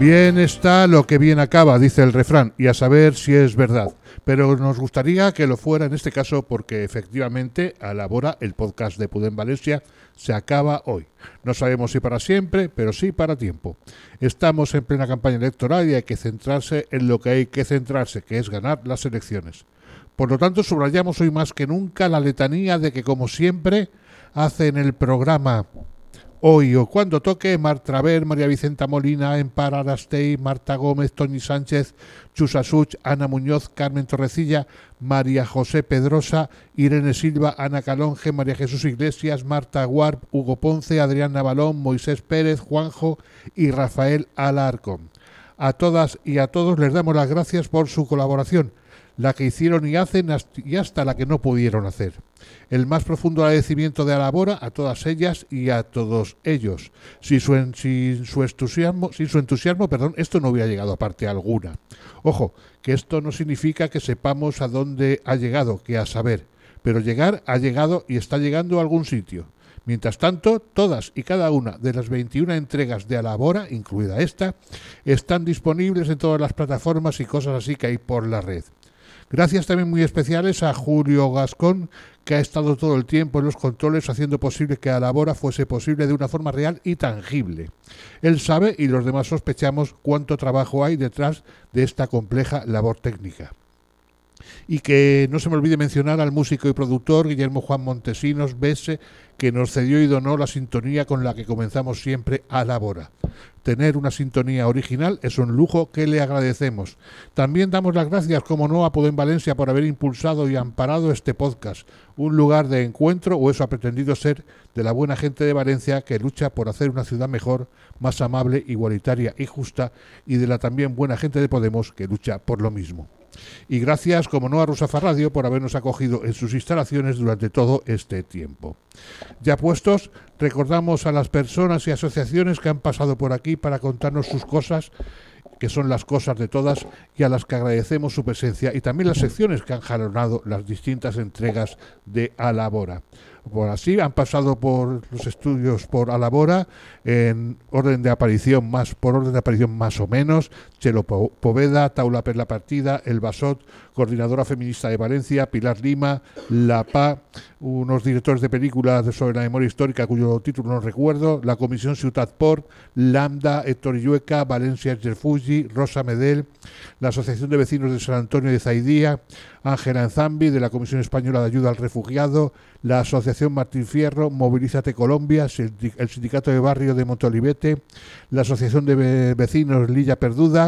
Bien está lo que bien acaba, dice el refrán, y a saber si es verdad. Pero nos gustaría que lo fuera en este caso porque efectivamente a la hora el podcast de Pudén Valencia se acaba hoy. No sabemos si para siempre, pero sí para tiempo. Estamos en plena campaña electoral y hay que centrarse en lo que hay que centrarse, que es ganar las elecciones. Por lo tanto, subrayamos hoy más que nunca la letanía de que, como siempre, hace en el programa Hoy o cuando toque, Marta Ver, María Vicenta Molina, Empara Arastey, Marta Gómez, Tony Sánchez, Chusa Such, Ana Muñoz, Carmen Torrecilla, María José Pedrosa, Irene Silva, Ana Calonge, María Jesús Iglesias, Marta Guarp, Hugo Ponce, Adrián Navalón, Moisés Pérez, Juanjo y Rafael Alarcón. A todas y a todos les damos las gracias por su colaboración la que hicieron y hacen y hasta la que no pudieron hacer. El más profundo agradecimiento de Alabora a todas ellas y a todos ellos. Sin su, entusiasmo, sin su entusiasmo perdón, esto no hubiera llegado a parte alguna. Ojo, que esto no significa que sepamos a dónde ha llegado, que a saber, pero llegar ha llegado y está llegando a algún sitio. Mientras tanto, todas y cada una de las 21 entregas de Alabora, incluida esta, están disponibles en todas las plataformas y cosas así que hay por la red. Gracias también muy especiales a Julio Gascón, que ha estado todo el tiempo en los controles haciendo posible que la labora fuese posible de una forma real y tangible. Él sabe y los demás sospechamos cuánto trabajo hay detrás de esta compleja labor técnica. Y que no se me olvide mencionar al músico y productor Guillermo Juan Montesinos Bese, que nos cedió y donó la sintonía con la que comenzamos siempre a Labora. Tener una sintonía original es un lujo que le agradecemos. También damos las gracias, como no, a Podem Valencia por haber impulsado y amparado este podcast, un lugar de encuentro, o eso ha pretendido ser, de la buena gente de Valencia que lucha por hacer una ciudad mejor, más amable, igualitaria y justa, y de la también buena gente de Podemos que lucha por lo mismo. Y gracias, como no, a Rosafa Radio por habernos acogido en sus instalaciones durante todo este tiempo. Ya puestos, recordamos a las personas y asociaciones que han pasado por aquí para contarnos sus cosas que son las cosas de todas y a las que agradecemos su presencia y también las secciones que han jalonado las distintas entregas de Alabora por así, han pasado por los estudios por Alabora en orden de aparición más, por orden de aparición más o menos, Chelo Poveda, Taula Perla Partida, El Basot, coordinadora feminista de Valencia, Pilar Lima, La PA, unos directores de películas sobre la memoria histórica cuyo título no recuerdo, la Comisión Ciutat Port, Lambda, Héctor Illueca, Valencia Fuji, Rosa Medel, la Asociación de Vecinos de San Antonio de Zaidía, Ángela Enzambi, de la Comisión Española de Ayuda al Refugiado, la Asociación Martín Fierro, Movilízate Colombia, el Sindicato de Barrio de Montolivete, la Asociación de Vecinos Lilla Perduda,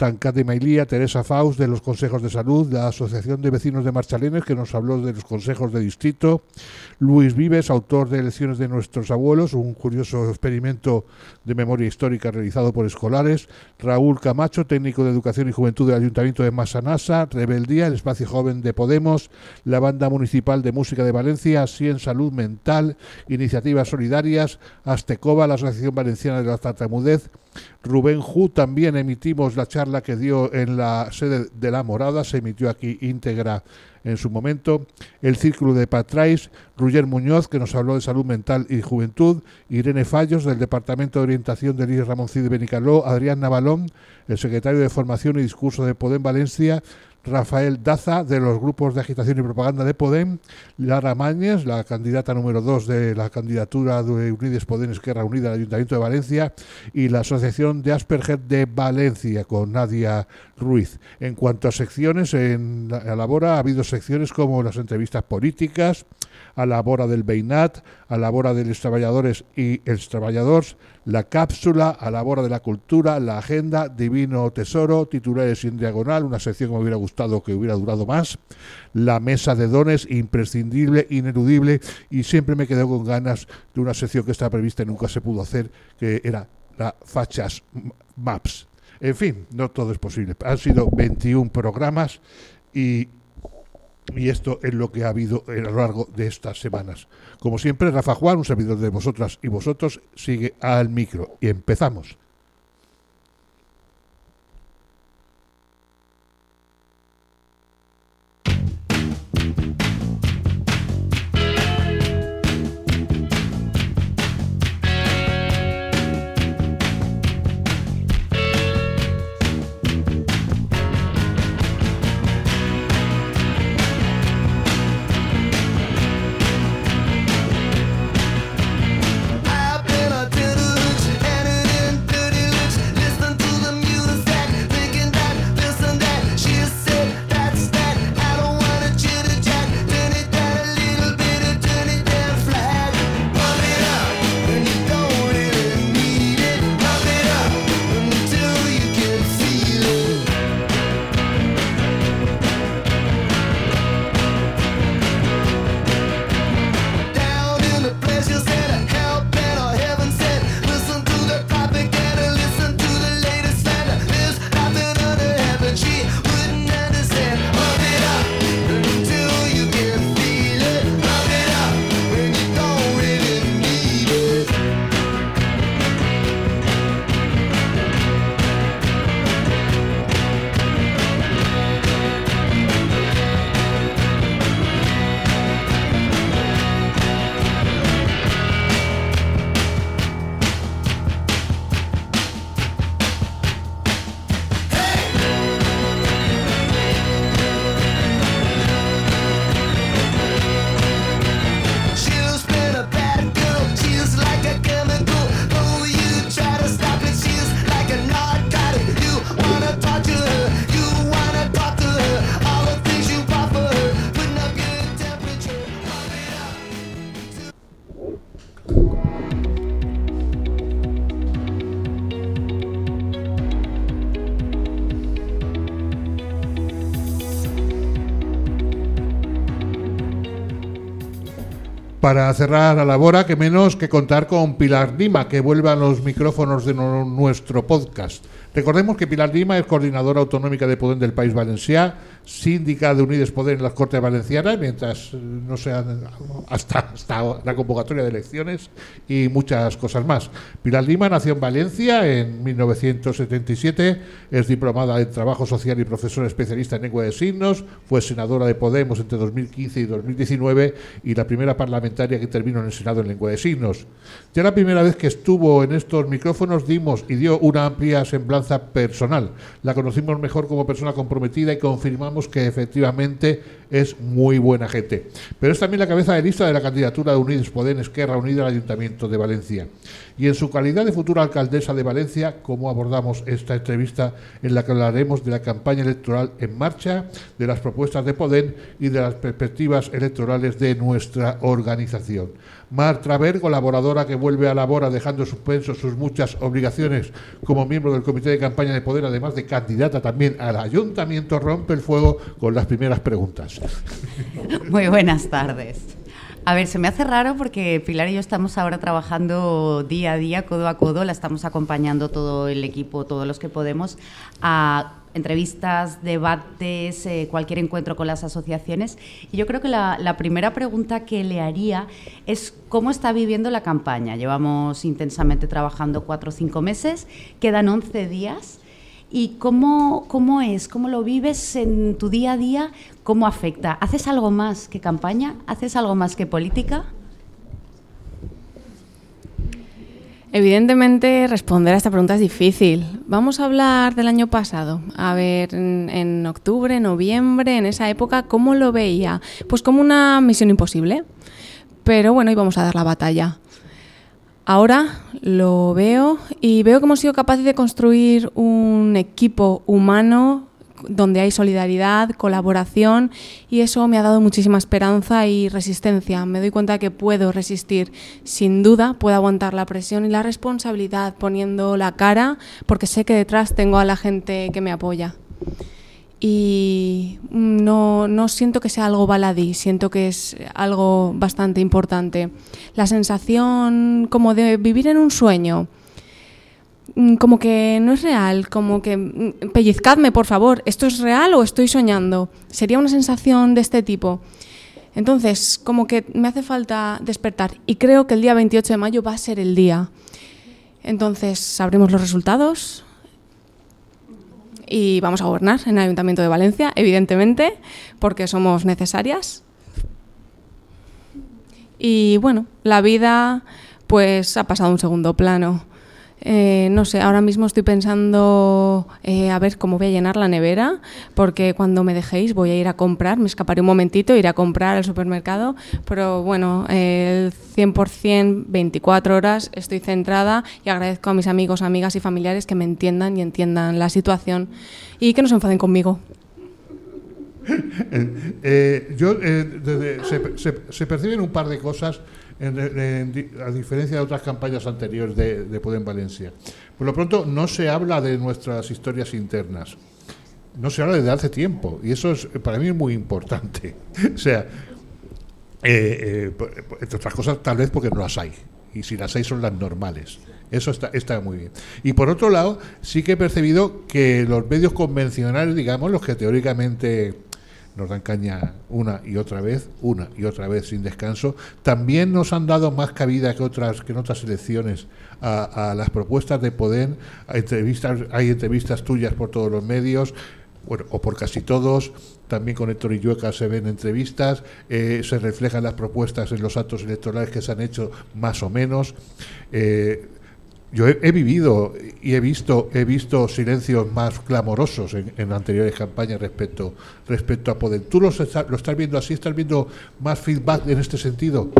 Tancat de Mailía, Teresa Faust de los Consejos de Salud, la Asociación de Vecinos de Marchalenes, que nos habló de los consejos de distrito, Luis Vives, autor de Elecciones de nuestros abuelos, un curioso experimento de memoria histórica realizado por escolares, Raúl Camacho, técnico de Educación y Juventud del Ayuntamiento de Masanasa, Rebeldía, el Espacio Joven de Podemos, la Banda Municipal de Música de Valencia, Así en Salud Mental, Iniciativas Solidarias, Astecoba, la Asociación Valenciana de la Tartamudez, Rubén Ju, también emitimos la charla que dio en la sede de La Morada, se emitió aquí íntegra en su momento, el Círculo de Patrais, Ruger Muñoz, que nos habló de salud mental y juventud, Irene Fallos, del Departamento de Orientación del IRS Ramón Cid Benicaló, Adrián Navalón, el secretario de Formación y Discurso de Podem Valencia, Rafael Daza, de los grupos de agitación y propaganda de Podem, Lara Mañez, la candidata número dos de la candidatura de Unides Podem Esquerra Unida del Ayuntamiento de Valencia, y la Asociación de Asperger de Valencia, con Nadia Ruiz. En cuanto a secciones, en la labora ha habido secciones como las entrevistas políticas, a la labora del Beinat, a la labora de los trabajadores y els trabajadores, la cápsula a la hora de la cultura, la agenda, Divino Tesoro, titulares en diagonal, una sección que me hubiera gustado que hubiera durado más, la mesa de dones, imprescindible, ineludible, y siempre me quedo con ganas de una sección que estaba prevista y nunca se pudo hacer, que era la Fachas Maps. En fin, no todo es posible. Han sido 21 programas y y esto es lo que ha habido a lo largo de estas semanas. Como siempre, Rafa Juan, un servidor de vosotras y vosotros, sigue al micro. Y empezamos. Para cerrar a la bora, que menos que contar con Pilar Lima, que vuelve a los micrófonos de nuestro podcast. Recordemos que Pilar Lima es coordinadora autonómica de Poder del País Valencià, síndica de Unides Poder en las Cortes Valencianas, mientras no sean hasta, hasta la convocatoria de elecciones y muchas cosas más. Pilar Lima nació en Valencia en 1977, es diplomada en Trabajo Social y profesora especialista en lengua de signos, fue senadora de Podemos entre 2015 y 2019 y la primera parlamentaria que intervino en el Senado en lengua de signos. Ya la primera vez que estuvo en estos micrófonos dimos y dio una amplia semblanza personal. La conocimos mejor como persona comprometida y confirmamos que efectivamente es muy buena gente. Pero es también la cabeza de lista de la candidatura de Unidos Podemos Esquerra Unida al Ayuntamiento de Valencia. Y en su calidad de futura alcaldesa de Valencia, ¿cómo abordamos esta entrevista en la que hablaremos de la campaña electoral en marcha, de las propuestas de Podem y de las perspectivas electorales de nuestra organización? Mar Traver, colaboradora que vuelve a la bora dejando suspenso sus muchas obligaciones como miembro del Comité de Campaña de Poder, además de candidata también al Ayuntamiento, rompe el fuego con las primeras preguntas. Muy buenas tardes. A ver, se me hace raro porque Pilar y yo estamos ahora trabajando día a día, codo a codo, la estamos acompañando todo el equipo, todos los que podemos, a entrevistas, debates, eh, cualquier encuentro con las asociaciones. Y yo creo que la, primera pregunta que le haría es cómo está viviendo la campaña. Llevamos intensamente trabajando cuatro o cinco meses, quedan 11 días. ¿Y cómo, cómo es? ¿Cómo lo vives en tu día a día? ¿Cómo afecta? ¿Haces algo más que campaña? ¿Haces algo más que política? Evidentemente, responder a esta pregunta es difícil. Vamos a hablar del año pasado. A ver, en, octubre, noviembre, en esa época, ¿cómo lo veía? Pues como una misión imposible. Pero bueno, íbamos a dar la batalla. Ahora lo veo y veo que hemos sido capaces de construir un equipo humano donde hay solidaridad, colaboración y eso me ha dado muchísima esperanza y resistencia. Me doy cuenta que puedo resistir, sin duda, puedo aguantar la presión y la responsabilidad poniendo la cara porque sé que detrás tengo a la gente que me apoya y no, no, siento que sea algo baladí, siento que es algo bastante importante. La sensación como de vivir en un sueño, mm, como que no es real, como que mm, pellizcadme por favor, ¿esto es real o estoy soñando? Sería una sensación de este tipo. Entonces, como que me hace falta despertar y creo que el día 28 de mayo va a ser el día. Entonces, sabremos los resultados, y vamos a gobernar en el Ayuntamiento de Valencia, evidentemente, porque somos necesarias. Y bueno, la vida pues ha pasado a un segundo plano. Eh, no sé, ahora mismo estoy pensando eh, a ver cómo voy a llenar la nevera, porque cuando me dejéis voy a ir a comprar, me escaparé un momentito, iré a comprar al supermercado, pero bueno, el 100%, 24 horas estoy centrada y agradezco a mis amigos, amigas y familiares que me entiendan y entiendan la situación y que no se enfaden conmigo. Eh, yo, se, se perciben un par de cosas a diferencia de otras campañas anteriores de, de Podem Valencia. Por lo pronto, no se habla de nuestras historias internas. No se habla desde hace tiempo. Y eso es, para mí es muy importante. o sea, eh, eh, entre otras cosas, tal vez porque no las hay. Y si las hay, son las normales. Eso está, está muy bien. Y por otro lado, sí que he percibido que los medios convencionales, digamos, los que teóricamente nos dan caña una y otra vez, una y otra vez sin descanso. También nos han dado más cabida que otras que en otras elecciones a, las propuestas de poder. Hay entrevistas, hay entrevistas tuyas por todos los medios. Bueno, o por casi todos, también con Héctor Illueca se ven entrevistas, eh, se reflejan las propuestas en los actos electorales que se han hecho más o menos. Eh, yo he, vivido y he visto he visto silencios más clamorosos en, anteriores campañas respecto respecto a Poder. ¿Tú lo estás viendo así? ¿Estás viendo más feedback en este sentido?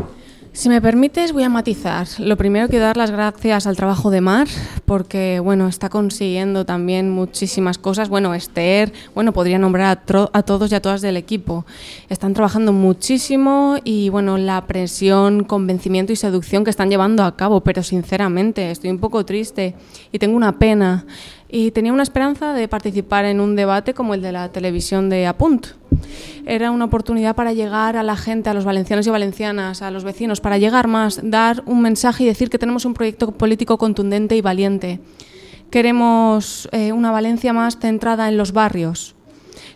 Si me permites, voy a matizar. Lo primero quiero dar las gracias al trabajo de Mar, porque bueno, está consiguiendo también muchísimas cosas. Bueno, Esther, bueno, podría nombrar a, todos y a todas del equipo. Están trabajando muchísimo y bueno, la presión, convencimiento y seducción que están llevando a cabo, pero sinceramente estoy un poco triste y tengo una pena. Y tenía una esperanza de participar en un debate como el de la televisión de Apunt era una oportunidad para llegar a la gente, a los valencianos y valencianas, a los vecinos, para llegar más, dar un mensaje y decir que tenemos un proyecto político contundente y valiente. Queremos eh, una Valencia más centrada en los barrios.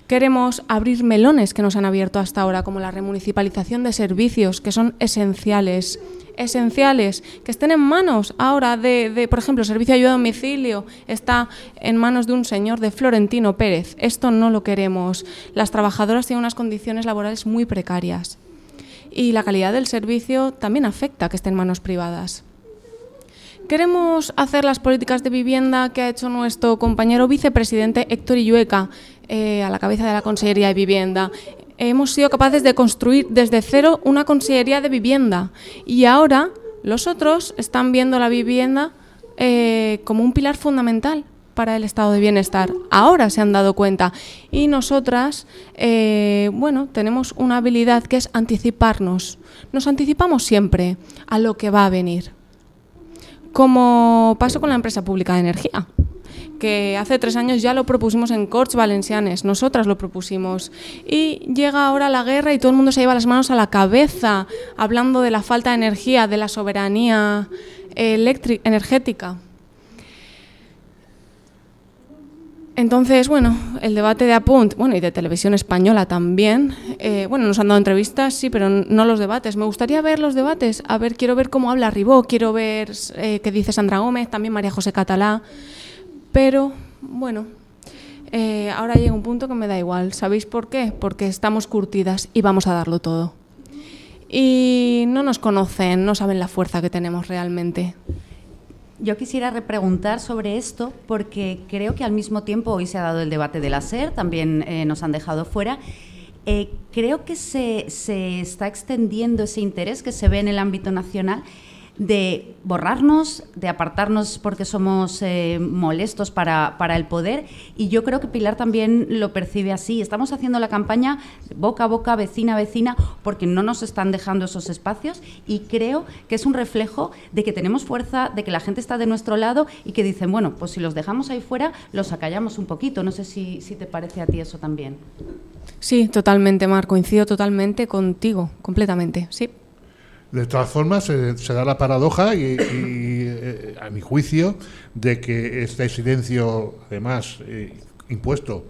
Queremos abrir melones que nos han abierto hasta ahora, como la remunicipalización de servicios, que son esenciales esenciales que estén en manos ahora de, por ejemplo, servicio de ayuda a domicilio está en manos de un señor de Florentino Pérez. Esto no lo queremos. Las trabajadoras tienen unas condiciones laborales muy precarias y la calidad del servicio también afecta que esté en manos privadas. Queremos hacer las políticas de vivienda que ha hecho nuestro compañero vicepresidente Héctor Illueca eh, a la cabeza de la Consellería de Vivienda hemos sido capaces de construir desde cero una consellería de vivienda y ahora los otros están viendo la vivienda eh, como un pilar fundamental para el estado de bienestar. Ahora se han dado cuenta. Y nosotras, eh, bueno, tenemos una habilidad que es anticiparnos. Nos anticipamos siempre a lo que va a venir. Como pasó con la empresa pública de energía que hace tres años ya lo propusimos en Corts Valencianes, nosotras lo propusimos. Y llega ahora la guerra y todo el mundo se lleva las manos a la cabeza hablando de la falta de energía, de la soberanía energética. Entonces, bueno, el debate de Apunt, bueno, y de televisión española también, eh, bueno, nos han dado entrevistas, sí, pero no los debates. Me gustaría ver los debates, a ver, quiero ver cómo habla Ribó, quiero ver eh, qué dice Sandra Gómez, también María José Catalá. Pero, bueno, eh, ahora llega un punto que me da igual. ¿Sabéis por qué? Porque estamos curtidas y vamos a darlo todo. Y no nos conocen, no saben la fuerza que tenemos realmente. Yo quisiera repreguntar sobre esto porque creo que al mismo tiempo hoy se ha dado el debate de la SER, también eh, nos han dejado fuera. Eh, creo que se, se, está extendiendo ese interés que se ve en el ámbito nacional de borrarnos, de apartarnos porque somos eh, molestos para, para, el poder. Y yo creo que Pilar también lo percibe así. Estamos haciendo la campaña boca a boca, vecina a vecina, porque no nos están dejando esos espacios. Y creo que es un reflejo de que tenemos fuerza, de que la gente está de nuestro lado y que dicen, bueno, pues si los dejamos ahí fuera, los acallamos un poquito. No sé si, si te parece a ti eso también. Sí, totalmente, Mar. Coincido totalmente contigo, completamente. Sí. De todas formas, se, da la paradoja y, eh, a mi juicio, de que este silencio, además, eh, impuesto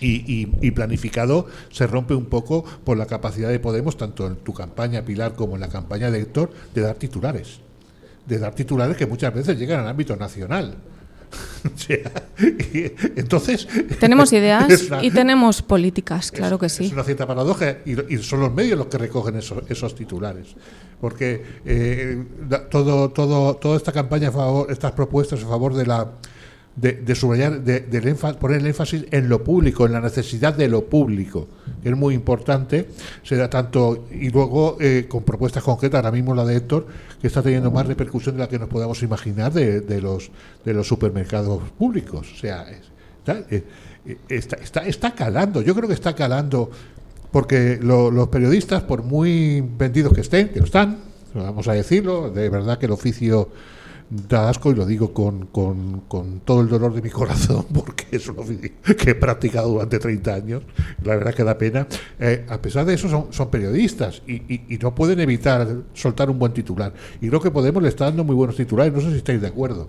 y, planificado, se rompe un poco por la capacidad de Podemos, tanto en tu campaña, Pilar, como en la campaña de Héctor, de dar titulares. De dar titulares que muchas veces llegan al ámbito nacional. entonces. Tenemos ideas y tenemos políticas, claro que sí. Es una cierta paradoja y, son los medios los que recogen esos, titulares. Porque eh, todo, todo, toda esta campaña, a favor, estas propuestas a favor de la de, subrayar, de, poner el énfasis en lo público, en la necesidad de lo público, que es muy importante. Se da tanto, y luego eh, con propuestas concretas, ahora mismo la de Héctor, que está teniendo más repercusión de la que nos podamos imaginar de, los, de los supermercados públicos. O sea, eh, está, está, está, calando, yo creo que está calando, porque los periodistas, por muy vendidos que estén, que lo están, vamos a decirlo, de verdad que el oficio da asco y lo digo con, con, con, todo el dolor de mi corazón porque es un oficio que he practicado durante 30 años, la verdad que da pena. Eh, a pesar de eso son, son periodistas y, y, no pueden evitar soltar un buen titular. Y creo que Podemos le está dando muy buenos titulares, no sé si estáis de acuerdo.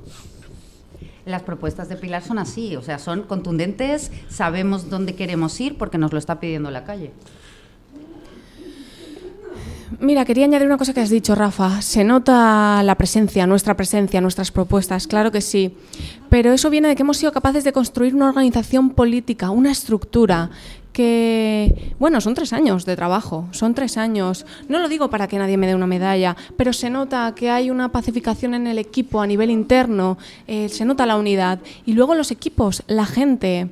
Las propuestas de Pilar son así, o sea, son contundentes, sabemos dónde queremos ir porque nos lo está pidiendo la calle. Mira, quería añadir una cosa que has dicho, Rafa. Se nota la presencia, nuestra presencia, nuestras propuestas, claro que sí. Pero eso viene de que hemos sido capaces de construir una organización política, una estructura que, bueno, son tres años de trabajo, son tres años. No lo digo para que nadie me dé una medalla, pero se nota que hay una pacificación en el equipo a nivel interno, eh, se nota la unidad. Y luego los equipos, la gente,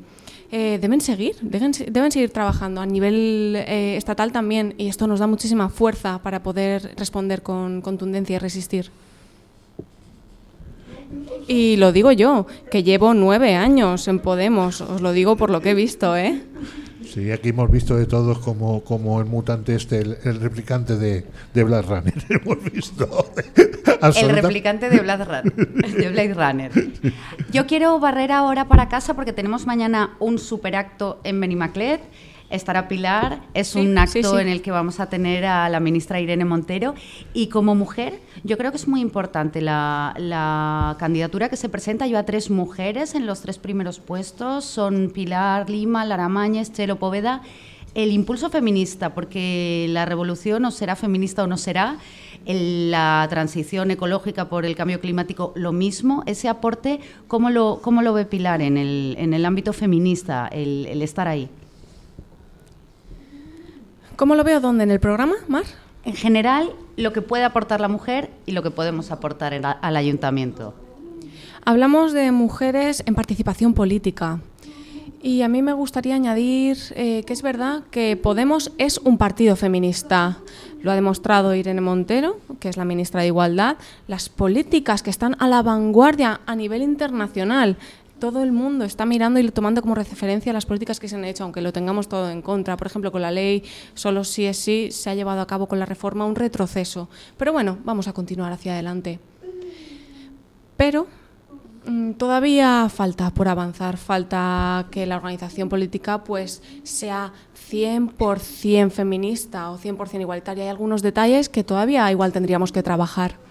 eh, deben seguir, deben, deben, seguir trabajando a nivel eh, estatal también y esto nos da muchísima fuerza para poder responder con contundencia y resistir. Y lo digo yo, que llevo nueve años en Podemos, os lo digo por lo que he visto, ¿eh? Sí, aquí hemos visto de todos como, como el mutante este, el, replicante de, de, Blade Runner. hemos visto. el replicante de Blade, Runner, de Blade Runner. Yo quiero barrer ahora para casa porque tenemos mañana un superacto en Benimaclet estará Pilar, es un acto en el que vamos a tener a la ministra Irene Montero. Y como mujer yo creo que es muy importante la, candidatura que se presenta, lleva tres mujeres en los tres primeros puestos, son Pilar Lima, Lara Mañez, Chelo Poveda, el impulso feminista, porque la revolución o será feminista o no será, la transición ecológica por el cambio climático, lo mismo, ese aporte, ¿cómo lo, cómo lo ve Pilar en el, en el ámbito feminista, el estar ahí? ¿Cómo lo veo dónde? ¿En el programa, Mar? En general, lo que puede aportar la mujer y lo que podemos aportar al ayuntamiento. Hablamos de mujeres en participación política. Y a mí me gustaría añadir eh, que es verdad que Podemos es un partido feminista. Lo ha demostrado Irene Montero, que es la ministra de Igualdad. Las políticas que están a la vanguardia a nivel internacional todo el mundo está mirando y tomando como referencia las políticas que se han hecho, aunque lo tengamos todo en contra. Por ejemplo, con la ley solo sí es sí se ha llevado a cabo con la reforma un retroceso. Pero bueno, vamos a continuar hacia adelante. Pero mm, todavía falta por avanzar, falta que la organización política pues sea 100% feminista o 100% igualitaria. Hay algunos detalles que todavía igual tendríamos que trabajar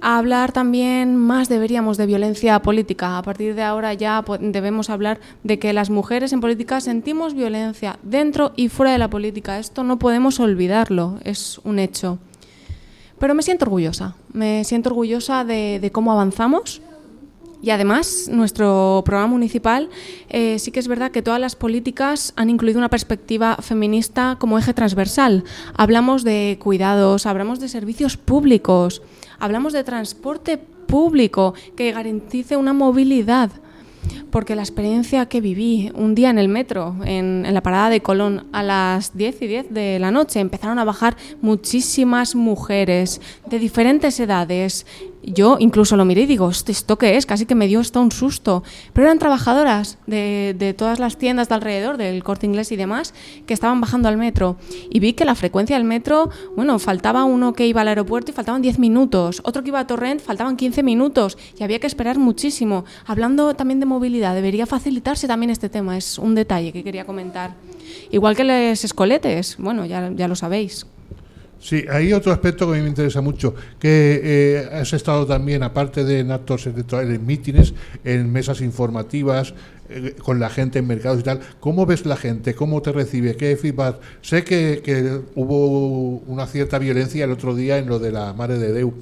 hablar también más deberíamos de violencia política. A partir de ahora ya debemos hablar de que las mujeres en política sentimos violencia dentro y fuera de la política. Esto no podemos olvidarlo, es un hecho. Pero me siento orgullosa, me siento orgullosa de, cómo avanzamos. Y además, nuestro programa municipal eh, sí que es verdad que todas las políticas han incluido una perspectiva feminista como eje transversal. Hablamos de cuidados, hablamos de servicios públicos, Hablamos de transporte público que garantice una movilidad. porque la experiencia que viví un día en el metro, en, la parada de Colón, a las 10 y 10 de la noche, empezaron a bajar muchísimas mujeres de diferentes edades. Yo incluso lo miré y digo, ¿esto qué es? Casi que me dio hasta un susto. Pero eran trabajadoras de, de todas las tiendas de alrededor, del corte inglés y demás, que estaban bajando al metro. Y vi que la frecuencia del metro, bueno, faltaba uno que iba al aeropuerto y faltaban 10 minutos, otro que iba a Torrent faltaban 15 minutos y había que esperar muchísimo. Hablando también de movilidad, debería facilitarse también este tema, es un detalle que quería comentar. Igual que los escoletes, bueno, ya, ya lo sabéis. Sí, hay otro aspecto que a mí me interesa mucho, que eh, has estado también, aparte de en actos electorales, en mítines, en mesas informativas, eh, con la gente en mercados y tal. ¿Cómo ves la gente? ¿Cómo te recibe? ¿Qué feedback? Sé que, que hubo una cierta violencia el otro día en lo de la Madre de Deu.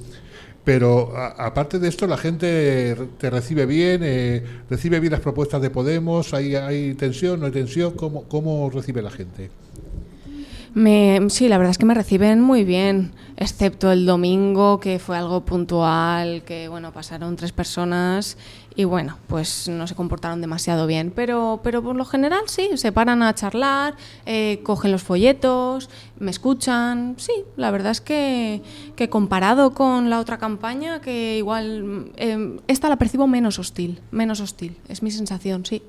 Pero aparte de esto, la gente te recibe bien, eh, recibe bien las propuestas de Podemos, hay, hay tensión, no hay tensión, ¿cómo, cómo recibe la gente? Me, sí, la verdad es que me reciben muy bien, excepto el domingo, que fue algo puntual, que bueno, pasaron tres personas y bueno, pues no se comportaron demasiado bien. Pero, pero por lo general sí, se paran a charlar, eh, cogen los folletos, me escuchan. Sí, la verdad es que, que comparado con la otra campaña, que igual eh, esta la percibo menos hostil, menos hostil, es mi sensación, sí.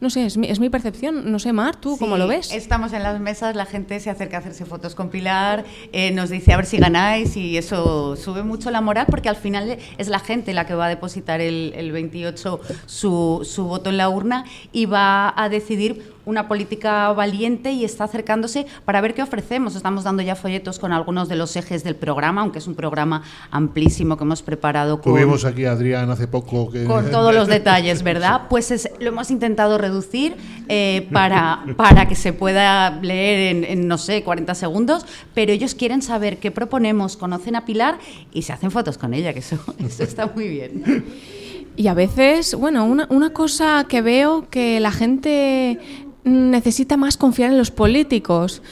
No sé, es mi, es mi percepción. No sé, Mar, ¿tú Sí, cómo lo ves? Estamos en las mesas, la gente se acerca a hacerse fotos con Pilar, eh, nos dice a ver si ganáis y eso sube mucho la moral porque al final es la gente la que va a depositar el, el 28 su, su voto en la urna y va a decidir una política valiente y está acercándose para ver qué ofrecemos. Estamos dando ya folletos con algunos de los ejes del programa, aunque es un programa amplísimo que hemos preparado con, Tuvimos aquí a Adrián hace poco que... con todos los detalles, ¿verdad? Pues es- lo hemos intentado reducir eh, para, para que se pueda leer en, en, no sé, 40 segundos, pero ellos quieren saber qué proponemos, conocen a Pilar y se hacen fotos con ella, que eso, eso está muy bien. Y a veces, bueno, una, una cosa que veo que la gente necesita más confiar en los políticos,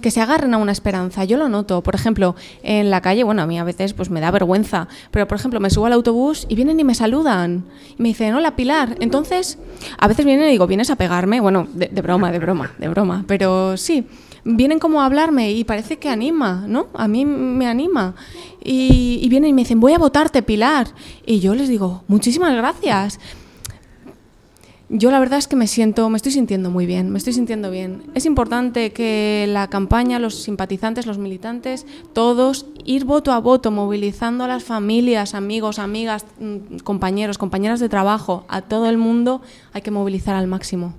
que se agarren a una esperanza. Yo lo noto, por ejemplo, en la calle, bueno, a mí a veces pues me da vergüenza, pero por ejemplo me subo al autobús y vienen y me saludan y me dicen, hola Pilar. Entonces, a veces vienen y digo, ¿vienes a pegarme? Bueno, de, de broma, de broma, de broma, pero sí. Vienen como a hablarme y parece que anima, ¿no? A mí me anima. Y, y vienen y me dicen, voy a votarte, Pilar. Y yo les digo, muchísimas gracias. Yo la verdad es que me siento, me estoy sintiendo muy bien, me estoy sintiendo bien. Es importante que la campaña, los simpatizantes, los militantes, todos ir voto a voto, movilizando a las familias, amigos, amigas, mm, compañeros, compañeras de trabajo, a todo el mundo, hay que movilizar al máximo.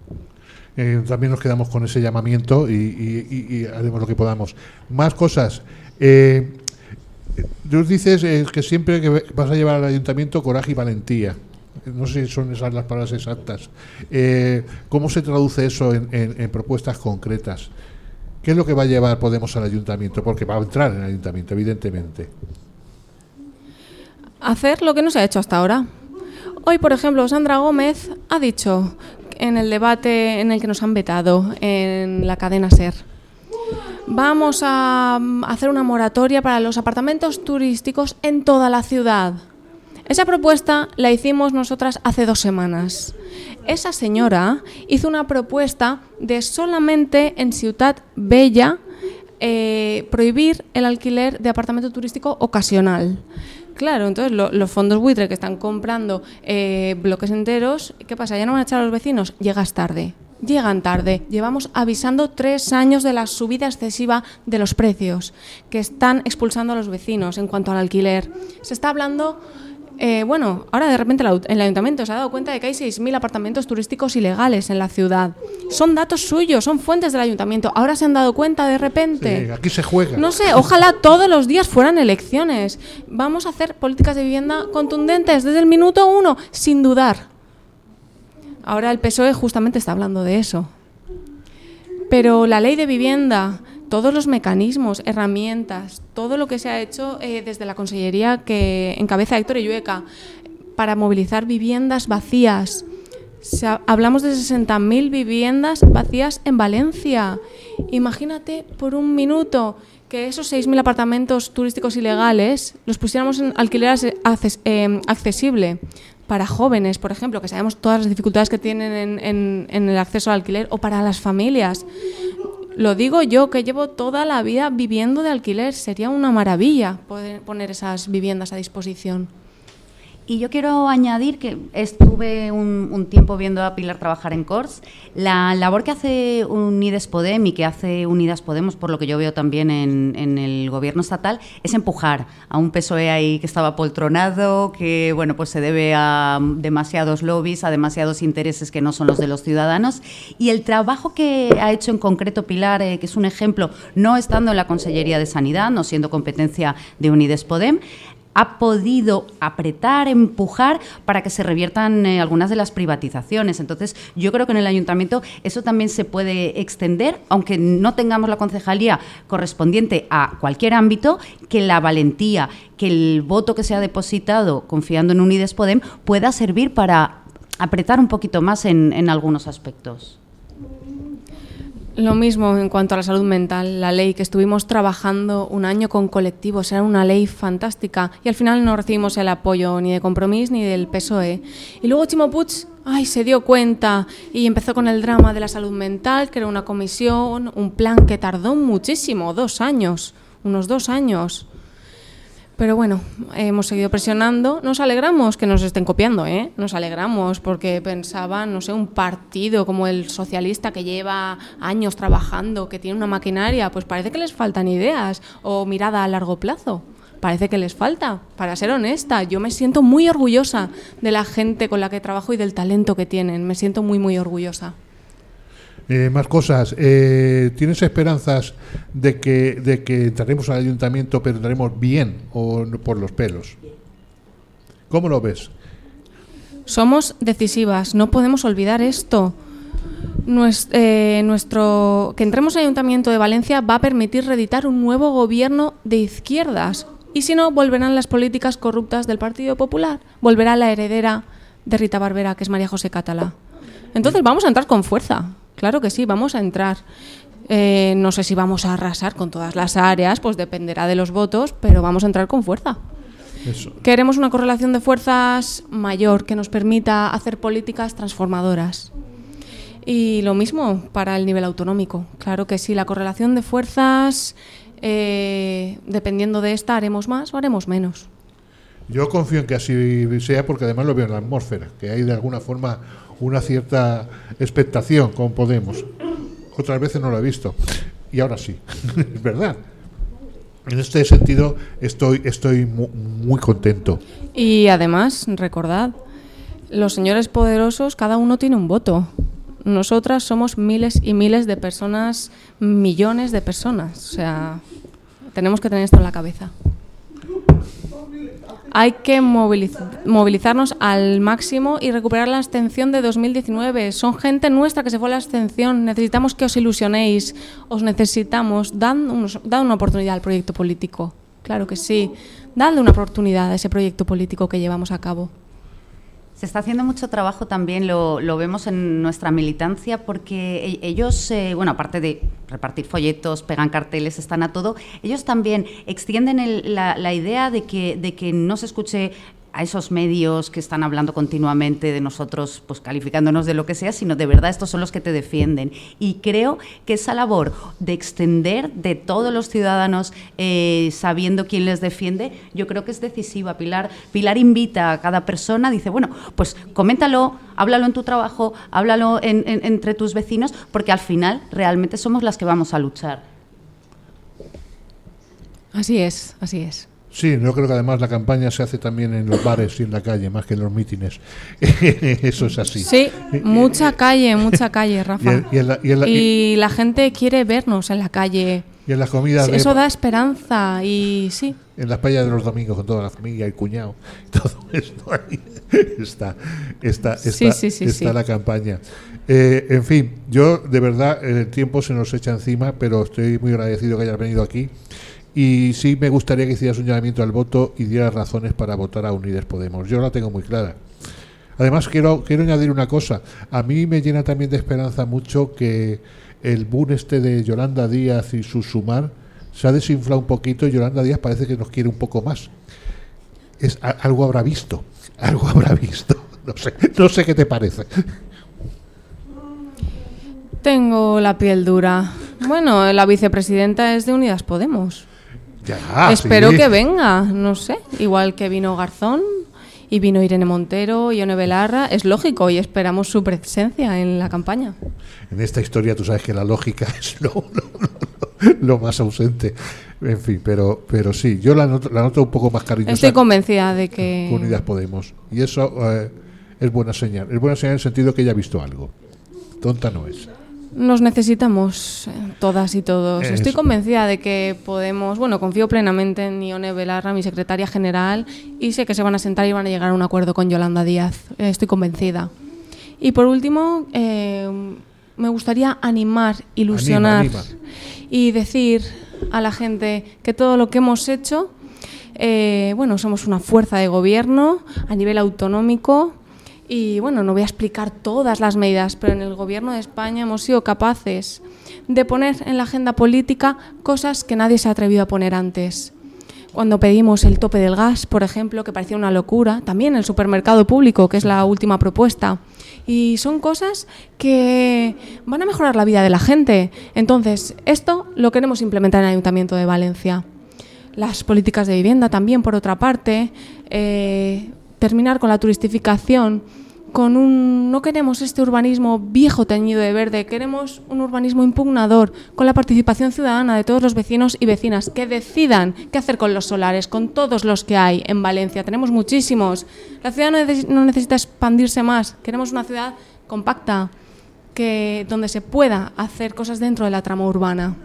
Eh, también nos quedamos con ese llamamiento y, haremos lo que podamos. Más cosas. Eh, tú dices eh, que siempre que vas a llevar al ayuntamiento coraje y valentía. No sé si son esas las palabras exactas. Eh, ¿Cómo se traduce eso en, en- propuestas concretas? ¿Qué es lo que va a llevar Podemos al ayuntamiento? Porque va a entrar en el ayuntamiento, evidentemente. hacer lo que no se ha hecho hasta ahora. Hoy, por ejemplo, Sandra Gómez ha dicho en el debate en el que nos han vetado en la cadena SER, vamos a mm, hacer una moratoria para los apartamentos turísticos en toda la ciudad. Esa propuesta la hicimos nosotras hace dos semanas. Esa señora hizo una propuesta de solamente en Ciudad Bella eh, prohibir el alquiler de apartamento turístico ocasional. Claro, entonces lo- los fondos buitre que están comprando eh, bloques enteros, ¿qué pasa? ¿Ya no van a echar a los vecinos? Llegas tarde. Llegan tarde. Llevamos avisando tres años de la subida excesiva de los precios que están expulsando a los vecinos en cuanto al alquiler. Se está hablando eh, bueno, ahora de repente el ayuntamiento se ha dado cuenta de que hay 6.000 apartamentos turísticos ilegales en la ciudad. Son datos suyos, son fuentes del ayuntamiento. Ahora se han dado cuenta de repente. Sí, aquí se juega. No sé, ojalá todos los días fueran elecciones. Vamos a hacer políticas de vivienda contundentes desde el minuto uno, sin dudar. Ahora el PSOE justamente está hablando de eso. Pero la ley de vivienda, todos los mecanismos, herramientas, todo lo que se ha hecho eh, desde la consellería que encabeza Héctor Illueca para movilizar viviendas vacías. Hablamos de 60.000 viviendas vacías en Valencia. Imagínate por un minuto que esos 6.000 apartamentos turísticos ilegales los pusiéramos en alquiler ase- acces- eh, accesible. para jóvenes, por ejemplo, que sabemos todas las dificultades que tienen en, en el acceso al alquiler, o para las familias. Lo digo yo, que llevo toda la vida viviendo de alquiler. Sería una maravilla poder poner esas viviendas a disposición. Y yo quiero añadir que estuve un, tiempo viendo a Pilar trabajar en CORS. La labor que hace Unides Podem y que hace Unidas Podemos, por lo que yo veo también en, el gobierno estatal, es empujar a un PSOE ahí que estaba poltronado, que bueno, pues se debe a demasiados lobbies, a demasiados intereses que no son los de los ciudadanos. Y el trabajo que ha hecho en concreto Pilar, eh, que es un ejemplo, no estando en la Consellería de Sanidad, no siendo competencia de Unides Podem, ha podido apretar, empujar para que se reviertan eh, algunas de las privatizaciones. Entonces, yo creo que en el ayuntamiento eso también se puede extender, aunque no tengamos la concejalía correspondiente a cualquier ámbito, que la valentía, que el voto que se ha depositado confiando en Unides Podem pueda servir para apretar un poquito más en algunos aspectos. Lo mismo en cuanto a la salud mental, la ley que estuvimos trabajando un año con colectivos, era una ley fantástica y al final no recibimos el apoyo ni de Compromís ni del PSOE. Y luego Chimo Puig ay, se dio cuenta y empezó con el drama de la salud mental, creó una comisión, un plan que tardó muchísimo, dos años, unos dos años. Pero bueno, hemos seguido presionando. Nos alegramos que nos estén copiando, ¿eh? Nos alegramos porque pensaban, no sé, un partido como el socialista que lleva años trabajando, que tiene una maquinaria, pues parece que les faltan ideas o mirada a largo plazo. Parece que les falta. Para ser honesta, yo me siento muy orgullosa de la gente con la que trabajo y del talento que tienen. Me siento muy, muy orgullosa. Eh, más cosas. Eh, ¿Tienes esperanzas de que, de que entraremos al ayuntamiento, pero entraremos bien o por los pelos? ¿Cómo lo ves? Somos decisivas, no podemos olvidar esto. Eh, nuestro, que entremos al Ayuntamiento de Valencia va a permitir reeditar un nuevo gobierno de izquierdas. Y si no, volverán las políticas corruptas del Partido Popular. Volverá la heredera de Rita Barbera, que es María José Catalá. Entonces vamos a entrar con fuerza. Claro que sí, vamos a entrar. Eh, no sé si vamos a arrasar con todas las áreas, pues dependerá de los votos, pero vamos a entrar con fuerza. Queremos una correlación de fuerzas mayor que nos permita hacer políticas transformadoras. Y lo mismo para el nivel autonómico. Claro que sí, la correlación de fuerzas, eh, dependiendo de esta, haremos más o haremos menos. Yo confío en que así sea porque además lo veo en la atmósfera, que hay de alguna forma una cierta expectación con Podemos. Otras veces no lo he visto. Y ahora sí, es verdad. En este sentido estoy, estoy muy, contento. Y además, recordad, los señores poderosos, cada uno tiene un voto. Nosotras somos miles y miles de personas, millones de personas. O sea, tenemos que tener esto en la cabeza hay que movilizarnos al máximo y recuperar la abstención de 2019. Son gente nuestra que se fue a la abstención. Necesitamos que os ilusionéis. Os necesitamos. Dad, una oportunidad al proyecto político. Claro que sí. Dadle una oportunidad a ese proyecto político que llevamos a cabo. Se está haciendo mucho trabajo también, lo, vemos en nuestra militancia, porque e, ellos, eh, bueno, aparte de repartir folletos, pegan carteles, están a todo, ellos también extienden la, la, idea de que, de que no se escuche a esos medios que están hablando continuamente de nosotros, pues calificándonos de lo que sea, sino de verdad estos son los que te defienden. Y creo que esa labor de extender de todos los ciudadanos eh, sabiendo quién les defiende, yo creo que es decisiva. Pilar, Pilar invita a cada persona, dice, bueno, pues coméntalo, háblalo en tu trabajo, háblalo entre tus vecinos, porque al final realmente somos las que vamos a luchar. Así es, así es. Sí, yo creo que además la campaña se hace también en los bares y en la calle, más que en los mítines. Eso es así. Sí, mucha calle, mucha calle, Rafa. Y, la, gente quiere vernos en la calle. Y en las comidas. eso da esperanza y sí. En las playas de los domingos con toda la familia y cuñado. Todo esto ahí está, está, está, está la campaña. Eh, en fin, yo de verdad el tiempo se nos echa encima, pero estoy muy agradecido que hayas venido aquí. Y sí me gustaría que hicieras un llamamiento al voto y dieras razones para votar a Unides Podemos. Yo la tengo muy clara. Además, quiero, quiero añadir una cosa. A mí me llena también de esperanza mucho que el boom este de Yolanda Díaz y su sumar se ha desinflado un poquito y Yolanda Díaz parece que nos quiere un poco más. Es, algo habrá visto algo habrá visto. No sé, no sé qué te parece. Tengo la piel dura. Bueno, la vicepresidenta es de Unidas Podemos. Ya, Espero sí. que venga, no sé. Igual que vino Garzón y vino Irene Montero, Ione Belarra. Es lógico y esperamos su presencia en la campaña. En esta historia tú sabes que la lógica es lo, lo- lo- lo más ausente. En fin, pero, pero sí, yo la noto, la noto un poco más cariñosa Estoy convencida de que... con Unidas Podemos. Y eso eh, es buena señal. Es buena señal en el sentido que ella ha visto algo. Tonta no es. Nos necesitamos eh, todas y todos. Eso. Estoy convencida de que podemos, bueno, confío plenamente en Ione Belarra, mi secretaria general, y sé que se van a sentar y van a llegar a un acuerdo con Yolanda Díaz. Eh, Estoy convencida. Y por último, eh, me gustaría animar, ilusionar anima. y decir a la gente que todo lo que hemos hecho, eh, bueno, somos una fuerza de gobierno a nivel autonómico y bueno, no voy a explicar todas las medidas, pero en el gobierno de España hemos sido capaces de poner en la agenda política cosas que nadie se ha atrevido a poner antes. Cuando pedimos el tope del gas, por ejemplo, que parecía una locura, también el supermercado público, que es la última propuesta. Y son cosas que van a mejorar la vida de la gente. Entonces, esto lo queremos implementar en el Ayuntamiento de Valencia. Las políticas de vivienda también, por otra parte. eh, terminar con la turistificación. Con un, no queremos este urbanismo viejo teñido de verde, queremos un urbanismo impugnador, con la participación ciudadana de todos los vecinos y vecinas que decidan qué hacer con los solares, con todos los que hay en Valencia. Tenemos muchísimos. La ciudad no, neces- no necesita expandirse más, queremos una ciudad compacta, que, donde se pueda hacer cosas dentro de la trama urbana.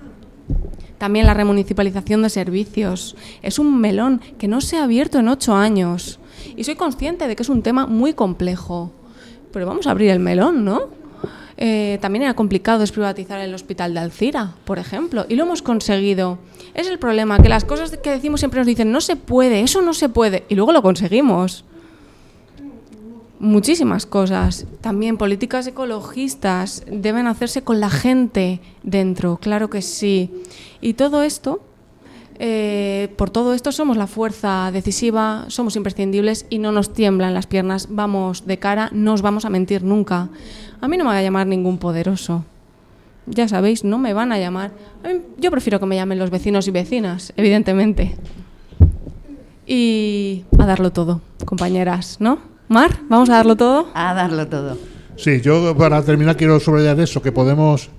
También la remunicipalización de servicios. Es un melón que no se ha abierto en ocho años. Y soy consciente de que es un tema muy complejo. Pero vamos a abrir el melón, ¿no? Eh, también era complicado desprivatizar el hospital de Alcira, por ejemplo, y lo hemos conseguido. Es el problema, que las cosas que decimos siempre nos dicen, no se puede, eso no se puede, y luego lo conseguimos muchísimas cosas. También políticas ecologistas deben hacerse con la gente dentro, claro que sí. Y todo esto, eh, por todo esto somos la fuerza decisiva, somos imprescindibles y no nos tiemblan las piernas, vamos de cara, no os vamos a mentir nunca. A mí no me va a llamar ningún poderoso. Ya sabéis, no me van a llamar. A mí- yo prefiero que me llamen los vecinos y vecinas, evidentemente. Y a darlo todo, compañeras, ¿no? Mar, vamos a darlo todo. A darlo todo. Sí, yo para terminar quiero subrayar eso, que Podemos...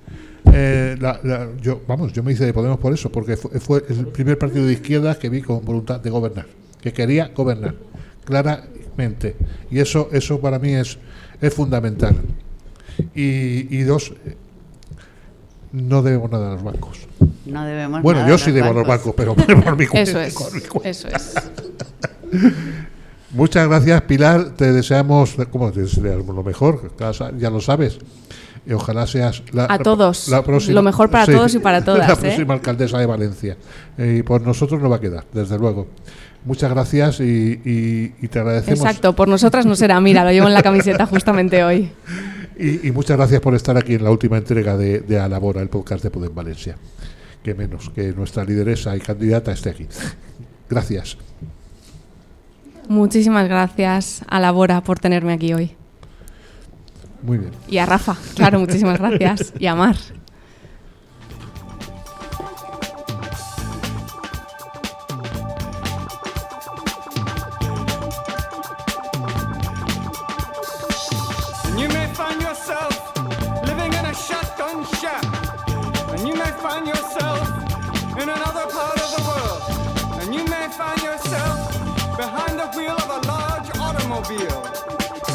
eh, la- la- yo, vamos, yo me hice de Podemos por eso, porque fue, fue el primer partido de izquierda que vi con voluntad de gobernar, que quería gobernar, claramente. Y eso, eso para mí es, es fundamental. Y, y dos, no debemos nada a los bancos. No debemos Bueno, nada yo sí los debo a los bancos, pero por mi cuenta. Eso es, por mi cuenta. eso es. Muchas gracias, Pilar. Te deseamos, ¿cómo te deseamos lo mejor? Casa- Ya lo sabes. Y ojalá seas la, A todos. la próxima, Lo mejor para todos y para todas, La ¿eh? próxima alcaldesa de Valencia. Eh, y por nosotros no va a quedar, desde luego. Muchas gracias y, y- y te agradecemos. Exacto, por nosotras no será. Mira, lo llevo en la camiseta justamente hoy. Y, y muchas gracias por estar aquí en la última entrega de, de Alabora, el podcast de Podem Valencia. Que menos que nuestra lideresa y candidata esté aquí. Gracias. Muchísimas gracias a la Bora por tenerme aquí hoy. Muy bien. Y a Rafa, claro, muchísimas gracias. Y a Mar. And you may find yourself living in a shotgun shack. And you may find yourself in another part of the world. And you may find yourself behind the wheel of a large automobile.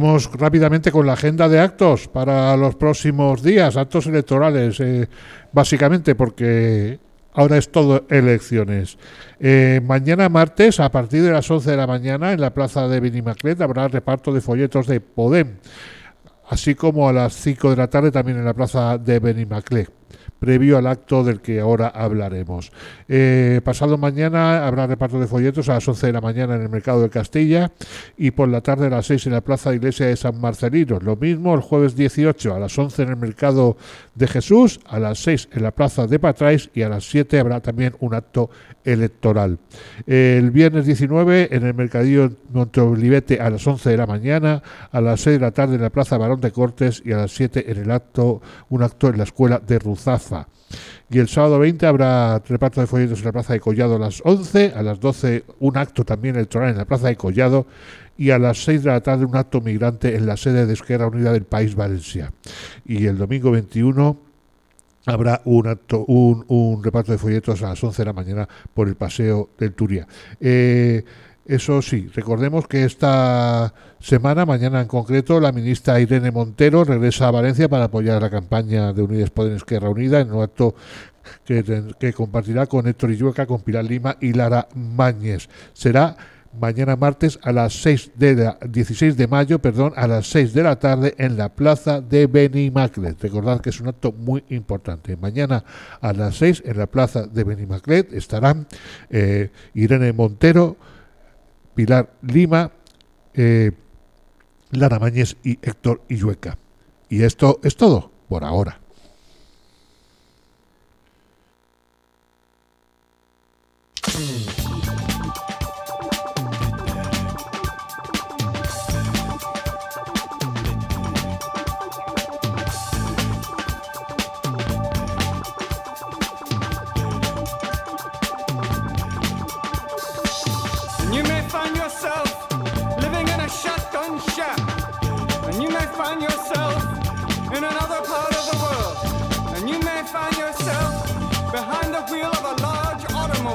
Vamos rápidamente con la agenda de actos para los próximos días, actos electorales, eh, básicamente porque ahora es todo elecciones. Eh, mañana martes, a partir de las 11 de la mañana, en la plaza de Benimaclet habrá reparto de folletos de Podem, así como a las 5 de la tarde también en la plaza de Benimaclet previo al acto del que ahora hablaremos. Eh, pasado mañana habrá reparto de folletos a las 11 de la mañana en el Mercado de Castilla y por la tarde a las 6 en la Plaza Iglesia de San Marcelino. Lo mismo el jueves 18 a las 11 en el Mercado de Jesús, a las 6 en la Plaza de Patrais y a las 7 habrá también un acto electoral. El viernes 19 en el Mercadillo Monteolivete a las 11 de la mañana, a las 6 de la tarde en la Plaza Barón de Cortes y a las 7 en el acto, un acto en la Escuela de Ruzafa. Y el sábado 20 habrá reparto de folletos en la Plaza de Collado a las 11, a las 12 un acto también electoral en la Plaza de Collado y a las 6 de la tarde un acto migrante en la sede de Esquerra Unida del País Valencia. Y el domingo 21 habrá un, acto, un, reparto de folletos a las 11 de la mañana por el Paseo del Turia. Eh, eso sí, recordemos que esta semana, mañana en concreto, la ministra Irene Montero regresa a Valencia para apoyar la campaña de Unidas Podemos Esquerra Unida en un acto que, que compartirá con Héctor Illueca, con Pilar Lima y Lara Mañez. Será mañana martes a las 6 de la, 16 de mayo, perdón, a las 6 de la tarde en la plaza de Benimaclet. Recordad que es un acto muy importante. Mañana a las 6 en la plaza de Benimaclet estarán eh, Irene Montero, Pilar Lima, eh, Lara Mañez y Héctor Illueca. Y esto es todo por ahora. And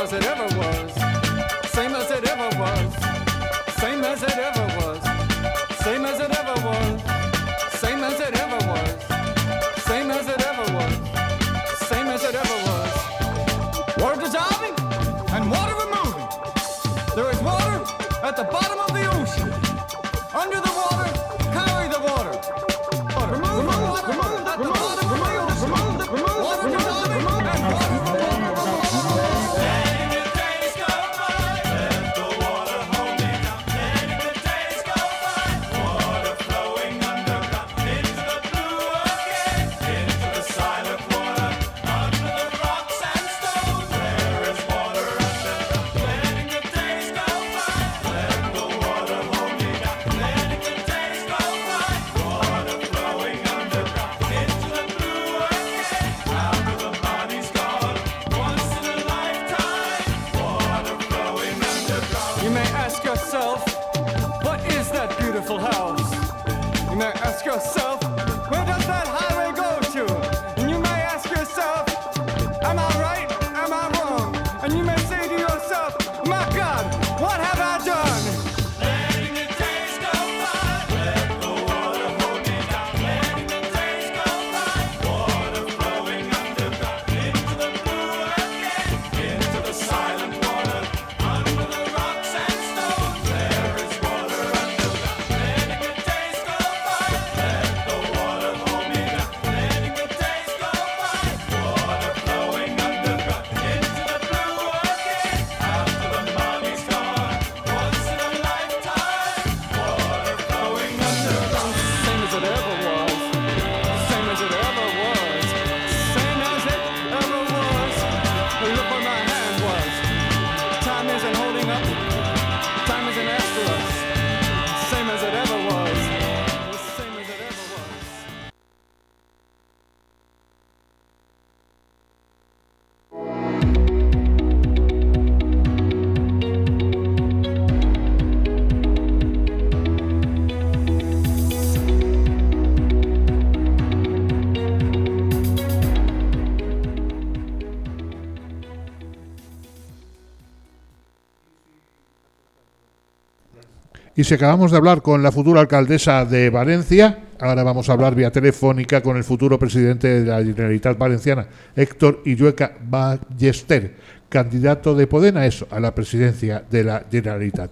As it ever was. Y si acabamos de hablar con la futura alcaldesa de Valencia, ahora vamos a hablar vía telefónica con el futuro presidente de la Generalitat Valenciana, Héctor Illueca Ballester, candidato de Podem a eso, a la presidencia de la Generalitat.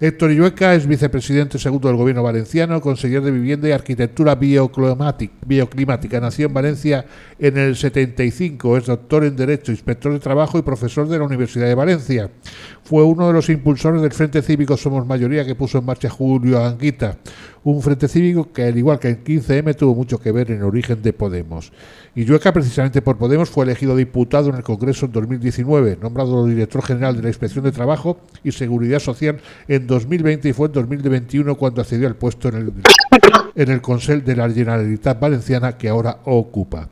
Héctor Illueca es vicepresidente segundo del Gobierno valenciano, consejero de Vivienda y Arquitectura Bioclimática. Nació en Valencia en el 75, es doctor en Derecho, inspector de Trabajo y profesor de la Universidad de Valencia. Fue uno de los impulsores del Frente Cívico Somos Mayoría que puso en marcha Julio Anguita, un Frente Cívico que, al igual que en 15M, tuvo mucho que ver en el origen de Podemos. Illueca, precisamente por Podemos, fue elegido diputado en el Congreso en 2019, nombrado director general de la Inspección de Trabajo y Seguridad Social en 2020 y fue en 2021 cuando accedió al puesto en el, en el Consell de la Generalitat Valenciana que ahora ocupa.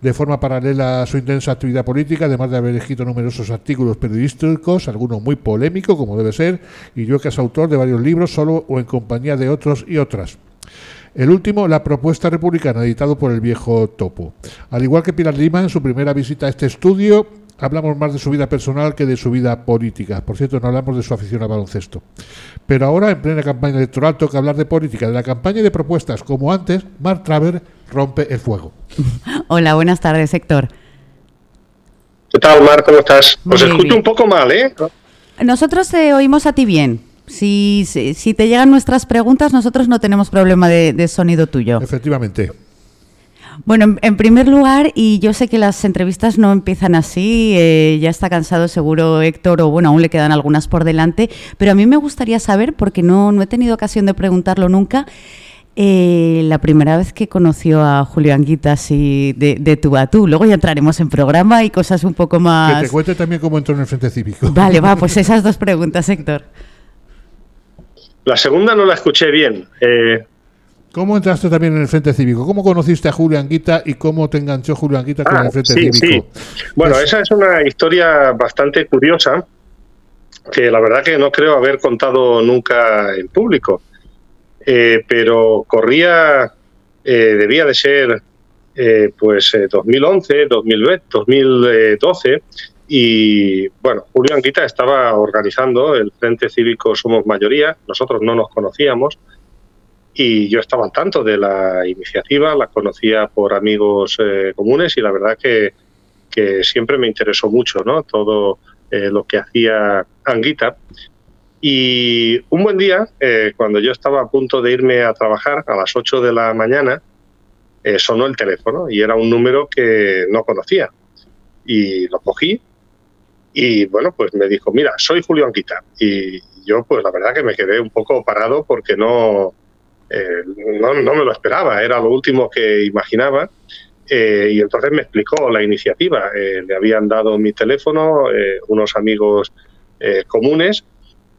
De forma paralela a su intensa actividad política, además de haber escrito numerosos artículos periodísticos, algunos muy polémicos, como debe ser, y yo que es autor de varios libros, solo o en compañía de otros y otras. El último, La propuesta republicana, editado por el viejo Topo. Al igual que Pilar Lima, en su primera visita a este estudio, hablamos más de su vida personal que de su vida política. Por cierto, no hablamos de su afición al baloncesto. Pero ahora, en plena campaña electoral, toca hablar de política, de la campaña y de propuestas. Como antes, Mark Traver rompe el fuego. Hola, buenas tardes, Héctor. ¿Qué tal, Mar? ¿Cómo estás? Muy Os escucho bien. un poco mal, ¿eh? Nosotros te oímos a ti bien. Si, si, si te llegan nuestras preguntas, nosotros no tenemos problema de, de sonido tuyo. Efectivamente. Bueno, en, primer lugar, y yo sé que las entrevistas no empiezan así, eh, ya está cansado seguro Héctor, o bueno, aún le quedan algunas por delante, pero a mí me gustaría saber, porque no, no he tenido ocasión de preguntarlo nunca, eh, la primera vez que conoció a Julio Anguita así de, de tú a tú. Luego ya entraremos en programa y cosas un poco Que más... te cuente también cómo entró en el Frente Cívico. Vale, va, pues esas dos preguntas, Héctor. La segunda no la escuché bien. Eh, ¿Cómo entraste también en el Frente Cívico? ¿Cómo conociste a Julio Anguita y cómo te enganchó Julio Anguita con ah, el Frente sí, Cívico? sí. Bueno, Es- esa es una historia bastante curiosa que la verdad que no creo haber contado nunca en público. Eh, pero corría, eh, debía de ser eh, pues eh, 2011, 2020, 2012 y bueno, Julio Anguita estaba organizando el Frente Cívico Somos Mayoría, nosotros no nos conocíamos y yo estaba al tanto de la iniciativa, la conocía por amigos eh, comunes y la verdad que, que siempre me interesó mucho ¿no? todo eh, lo que hacía Anguita. Y un buen día, eh, cuando yo estaba a punto de irme a trabajar a las 8 de la mañana, eh, sonó el teléfono y era un número que no conocía. Y lo cogí y bueno, pues me dijo, mira, soy Julio Anquita. Y yo pues la verdad que me quedé un poco parado porque no, eh, no, no me lo esperaba, era lo último que imaginaba. Eh, y entonces me explicó la iniciativa. Eh, le habían dado mi teléfono eh, unos amigos eh, comunes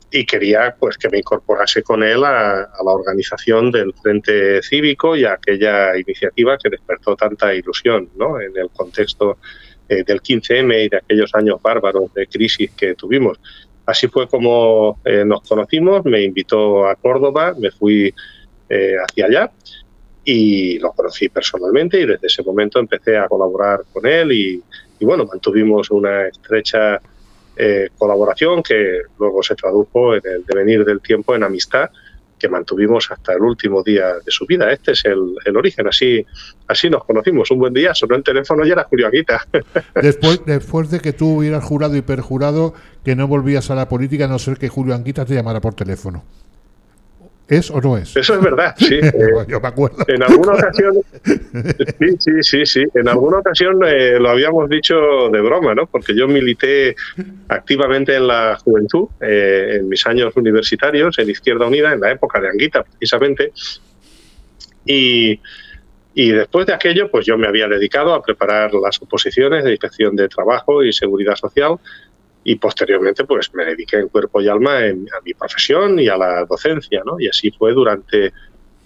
y quería pues que me incorporase con él a, a, la organización del Frente Cívico y a aquella iniciativa que despertó tanta ilusión ¿no? en el contexto eh, del 15M y de aquellos años bárbaros de crisis que tuvimos. Así fue como nos conocimos, me invitó a Córdoba, me fui eh, hacia allá y lo conocí personalmente y desde ese momento empecé a colaborar con él y, bueno, mantuvimos una estrecha eh, colaboración que luego se tradujo en el devenir del tiempo en amistad que mantuvimos hasta el último día de su vida. Este es el, el origen, así, así nos conocimos. Un buen día sonó el teléfono y era Julio Aguita. Después, después de que tú hubieras jurado y perjurado que no volvías a la política a no ser que Julio Anguita te llamara por teléfono. ¿Es o no es? Eso es verdad, sí. Eh, Yo me acuerdo. En alguna ocasión, sí, sí, sí, sí. En alguna ocasión eh, lo habíamos dicho de broma, ¿no? Porque yo milité activamente en la juventud, eh, en mis años universitarios, en Izquierda Unida, en la época de Anguita, precisamente. Y, y después de aquello, pues yo me había dedicado a preparar las oposiciones de inspección de trabajo y seguridad social y posteriormente pues me dediqué en cuerpo y alma en, a mi profesión y a la docencia, ¿no? Y así fue durante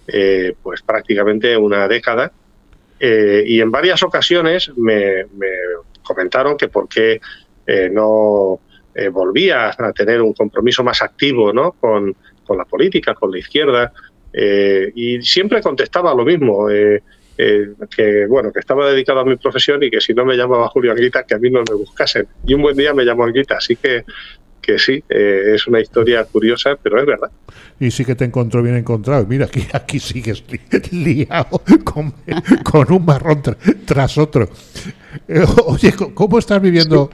eh, pues prácticamente una década eh, y en varias ocasiones me, me, comentaron que por qué eh, no volvía a tener un compromiso más activo ¿no? con, con la política, con la izquierda y siempre contestaba lo mismo. Eh, que bueno que estaba dedicado a mi profesión y que si no me llamaba Julio Anguita que a mí no me buscasen y un buen día me llamó Anguita así que que sí, eh, es una historia curiosa, pero es verdad. Y sí que te encontró bien encontrado. Mira, aquí, aquí sigues liado con, con un marrón tras otro. Eh, oye, ¿cómo estás viviendo?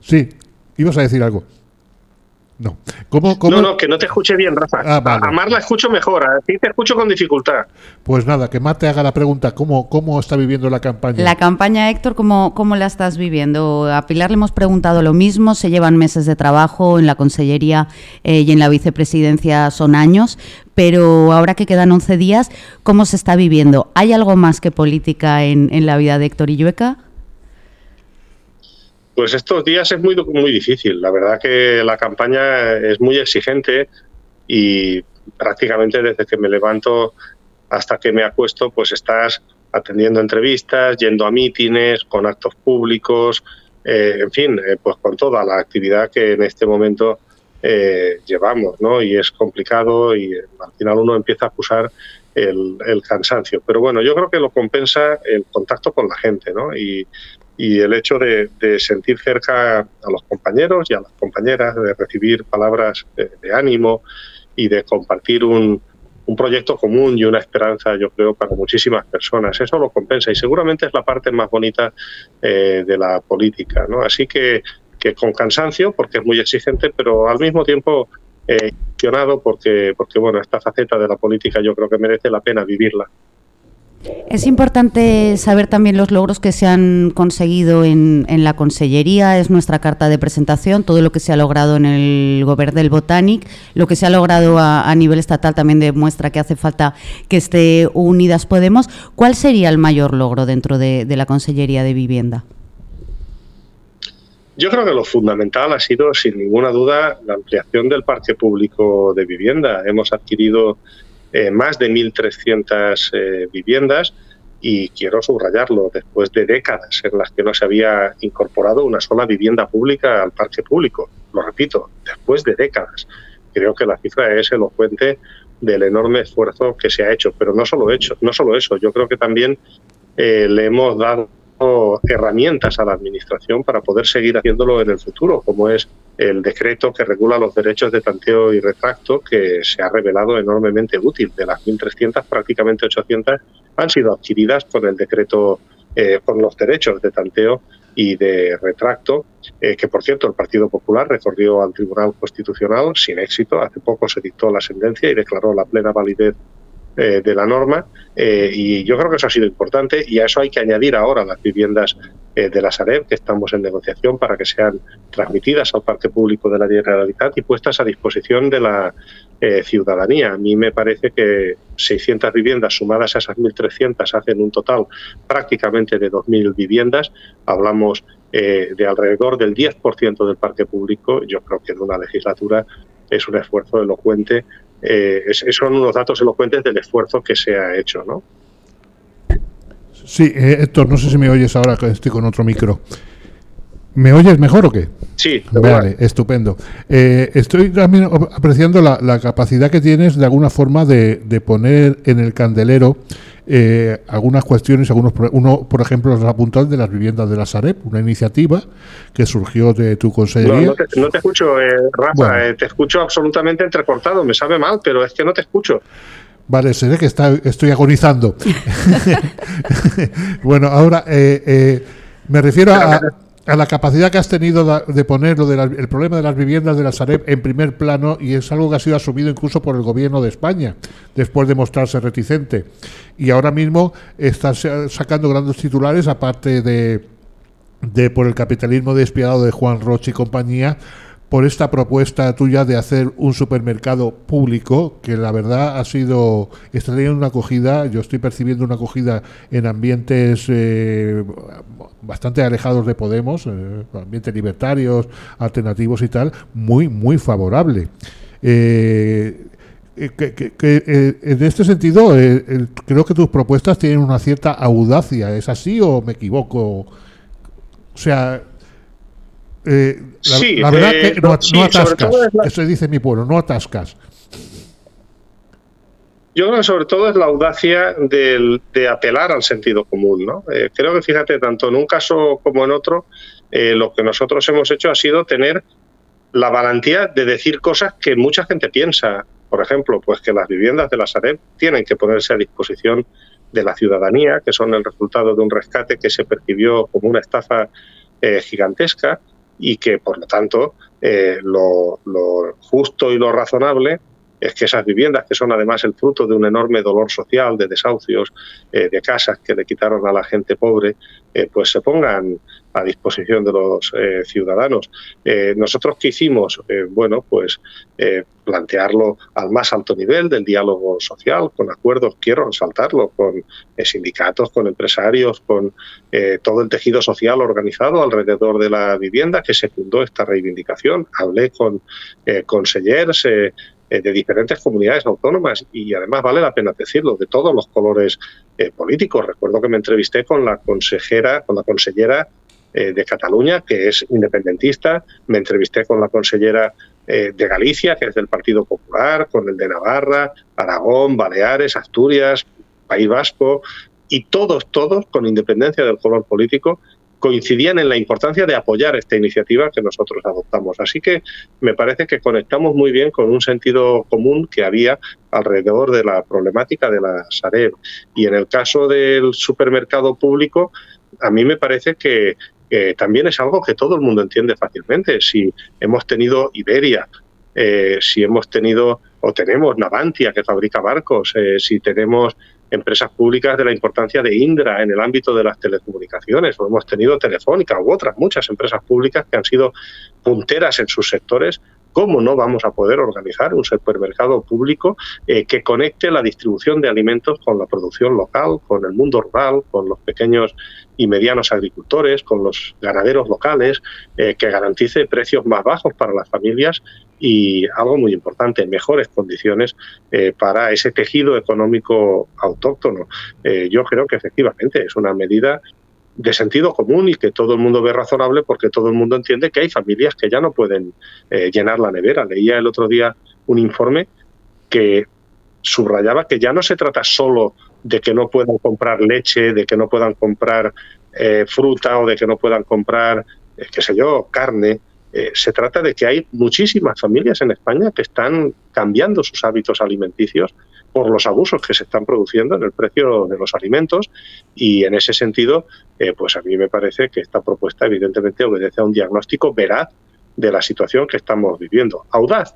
Sí, ibas a decir algo. No. ¿Cómo, No, no, que no te escuche bien, Rafa. Ah, a Mar la escucho mejor, a ti te escucho con dificultad. Pues nada, que Mar te haga la pregunta, ¿cómo, cómo está viviendo la campaña? La campaña, Héctor, ¿cómo, ¿cómo la estás viviendo? A Pilar le hemos preguntado lo mismo, se llevan meses de trabajo en la Consellería eh, y en la Vicepresidencia son años, pero ahora que quedan 11 días, ¿cómo se está viviendo? ¿Hay algo más que política en, en la vida de Héctor Illueca? Pues estos días es muy, muy difícil. La verdad que la campaña es muy exigente y prácticamente desde que me levanto hasta que me acuesto, pues estás atendiendo entrevistas, yendo a mítines, con actos públicos, eh, en fin, eh, pues con toda la actividad que en este momento eh, llevamos, ¿no? Y es complicado y al final uno empieza a acusar el, el, cansancio. Pero bueno, yo creo que lo compensa el contacto con la gente, ¿no? Y, y el hecho de, sentir cerca a los compañeros y a las compañeras, de recibir palabras de, ánimo y de compartir un, un, proyecto común y una esperanza, yo creo, para muchísimas personas. Eso lo compensa y seguramente es la parte más bonita eh, de la política. ¿no? Así que, que con cansancio, porque es muy exigente, pero al mismo tiempo eh, porque, porque bueno, esta faceta de la política yo creo que merece la pena vivirla. Es importante saber también los logros que se han conseguido en, la Consellería, es nuestra carta de presentación, todo lo que se ha logrado en el Gobierno del Botanic, lo que se ha logrado a, nivel estatal también demuestra que hace falta que esté Unidas Podemos. ¿Cuál sería el mayor logro dentro de, de la Consellería de Vivienda? Yo creo que lo fundamental ha sido, sin ninguna duda, la ampliación del parque público de vivienda. Hemos adquirido eh, más de 1.300 eh, viviendas y quiero subrayarlo, después de décadas en las que no se había incorporado una sola vivienda pública al parque público. Lo repito, después de décadas. Creo que la cifra es elocuente del enorme esfuerzo que se ha hecho, pero no solo, hecho, no solo eso, yo creo que también eh, le hemos dado herramientas a la Administración para poder seguir haciéndolo en el futuro, como es el decreto que regula los derechos de tanteo y retracto, que se ha revelado enormemente útil. De las 1.300, prácticamente 800 han sido adquiridas con el decreto, eh, con los derechos de tanteo y de retracto, eh, que por cierto el Partido Popular recorrió al Tribunal Constitucional sin éxito. Hace poco se dictó la sentencia y declaró la plena validez eh, de la norma eh, y yo creo que eso ha sido importante y a eso hay que añadir ahora las viviendas eh, de la Sareb que estamos en negociación para que sean transmitidas al parque público de la Generalitat y puestas a disposición de la ciudadanía. A mí me parece que 600 viviendas sumadas a esas 1.300 hacen un total prácticamente de 2.000 viviendas. Hablamos de alrededor del 10% del parque público. Yo creo que en una legislatura es un esfuerzo elocuente eh, son unos datos elocuentes del esfuerzo que se ha hecho, ¿no? Sí, eh, Héctor, no sé si me oyes ahora que estoy con otro micro. ¿Me oyes mejor o qué? Sí. Vale, estupendo. Eh, estoy también apreciando la, capacidad que tienes de alguna forma de, de poner en el candelero eh, algunas cuestiones, algunos uno, por ejemplo, los apuntados de las viviendas de la Sareb, una iniciativa que surgió de tu consellería. No, no, te, escucho, eh, Rafa, eh, te escucho absolutamente entrecortado, me sabe mal, pero es que no te escucho. Vale, sé que está, estoy agonizando. bueno, ahora me refiero a a la capacidad que has tenido de poner lo del problema de las viviendas de la Sareb en primer plano y es algo que ha sido asumido incluso por el gobierno de España después de mostrarse reticente. Y ahora mismo estás sacando grandes titulares aparte de, de por el capitalismo despiadado de Juan Roche y compañía por esta propuesta tuya de hacer un supermercado público, que la verdad ha sido, está teniendo una acogida, yo estoy percibiendo una acogida en ambientes eh, bastante alejados de Podemos, eh, ambientes libertarios, alternativos y tal, muy, muy favorable. Eh, en este sentido, creo que tus propuestas tienen una cierta audacia, ¿es así o me equivoco? O sea, eh, la, verdad eh, que no, atascas. Eso dice mi pueblo, no atascas. Yo creo que sobre todo es la audacia de apelar al sentido común. ¿no? Eh, creo que, fíjate, tanto en un caso como en otro, lo que nosotros hemos hecho ha sido tener la valentía de decir cosas que mucha gente piensa. Por ejemplo, pues que las viviendas de la Sareb tienen que ponerse a disposición de la ciudadanía, que son el resultado de un rescate que se percibió como una estafa eh, gigantesca y que, por lo tanto, eh, lo, lo justo y lo razonable es que esas viviendas, que son además el fruto de un enorme dolor social, de desahucios, eh, de casas que le quitaron a la gente pobre, eh, pues se pongan a disposición de los eh, ciudadanos. nosotros qué hicimos, bueno, pues plantearlo al más alto nivel del diálogo social, con acuerdos, quiero resaltarlo, con sindicatos, con empresarios, con todo el tejido social organizado alrededor de la vivienda que se fundó esta reivindicación. Hablé con consellers, eh, de diferentes comunidades autónomas. Y además vale la pena decirlo, de todos los colores eh, políticos. Recuerdo que me entrevisté con la consejera, con la consellera eh, de Cataluña, que es independentista, me entrevisté con la consellera de Galicia, que es del Partido Popular, con el de Navarra, Aragón, Baleares, Asturias, País Vasco, y todos, todos, con independencia del color político, coincidían en la importancia de apoyar esta iniciativa que nosotros adoptamos. Así que me parece que conectamos muy bien con un sentido común que había alrededor de la problemática de la Sareb. Y en el caso del supermercado público, a mí me parece que, también es algo que todo el mundo entiende fácilmente. Si hemos tenido Iberia, eh, si hemos tenido o tenemos Navantia que fabrica barcos, eh, si tenemos empresas públicas de la importancia de Indra en el ámbito de las telecomunicaciones, o hemos tenido Telefónica u otras muchas empresas públicas que han sido punteras en sus sectores. ¿Cómo no vamos a poder organizar un supermercado público eh, que conecte la distribución de alimentos con la producción local, con el mundo rural, con los pequeños y medianos agricultores, con los ganaderos locales, eh, que garantice precios más bajos para las familias y algo muy importante, mejores condiciones eh, para ese tejido económico autóctono. Eh, yo creo que efectivamente es una medida de sentido común y que todo el mundo ve razonable porque todo el mundo entiende que hay familias que ya no pueden eh, llenar la nevera. Leía el otro día un informe que subrayaba que ya no se trata solo de que no puedan comprar leche, de que no puedan comprar fruta o de que no puedan comprar, qué sé yo, carne, eh, se trata de que hay muchísimas familias en España que están cambiando sus hábitos alimenticios por los abusos que se están produciendo en el precio de los alimentos y en ese sentido, eh, pues a mí me parece que esta propuesta evidentemente obedece a un diagnóstico veraz de la situación que estamos viviendo. Audaz,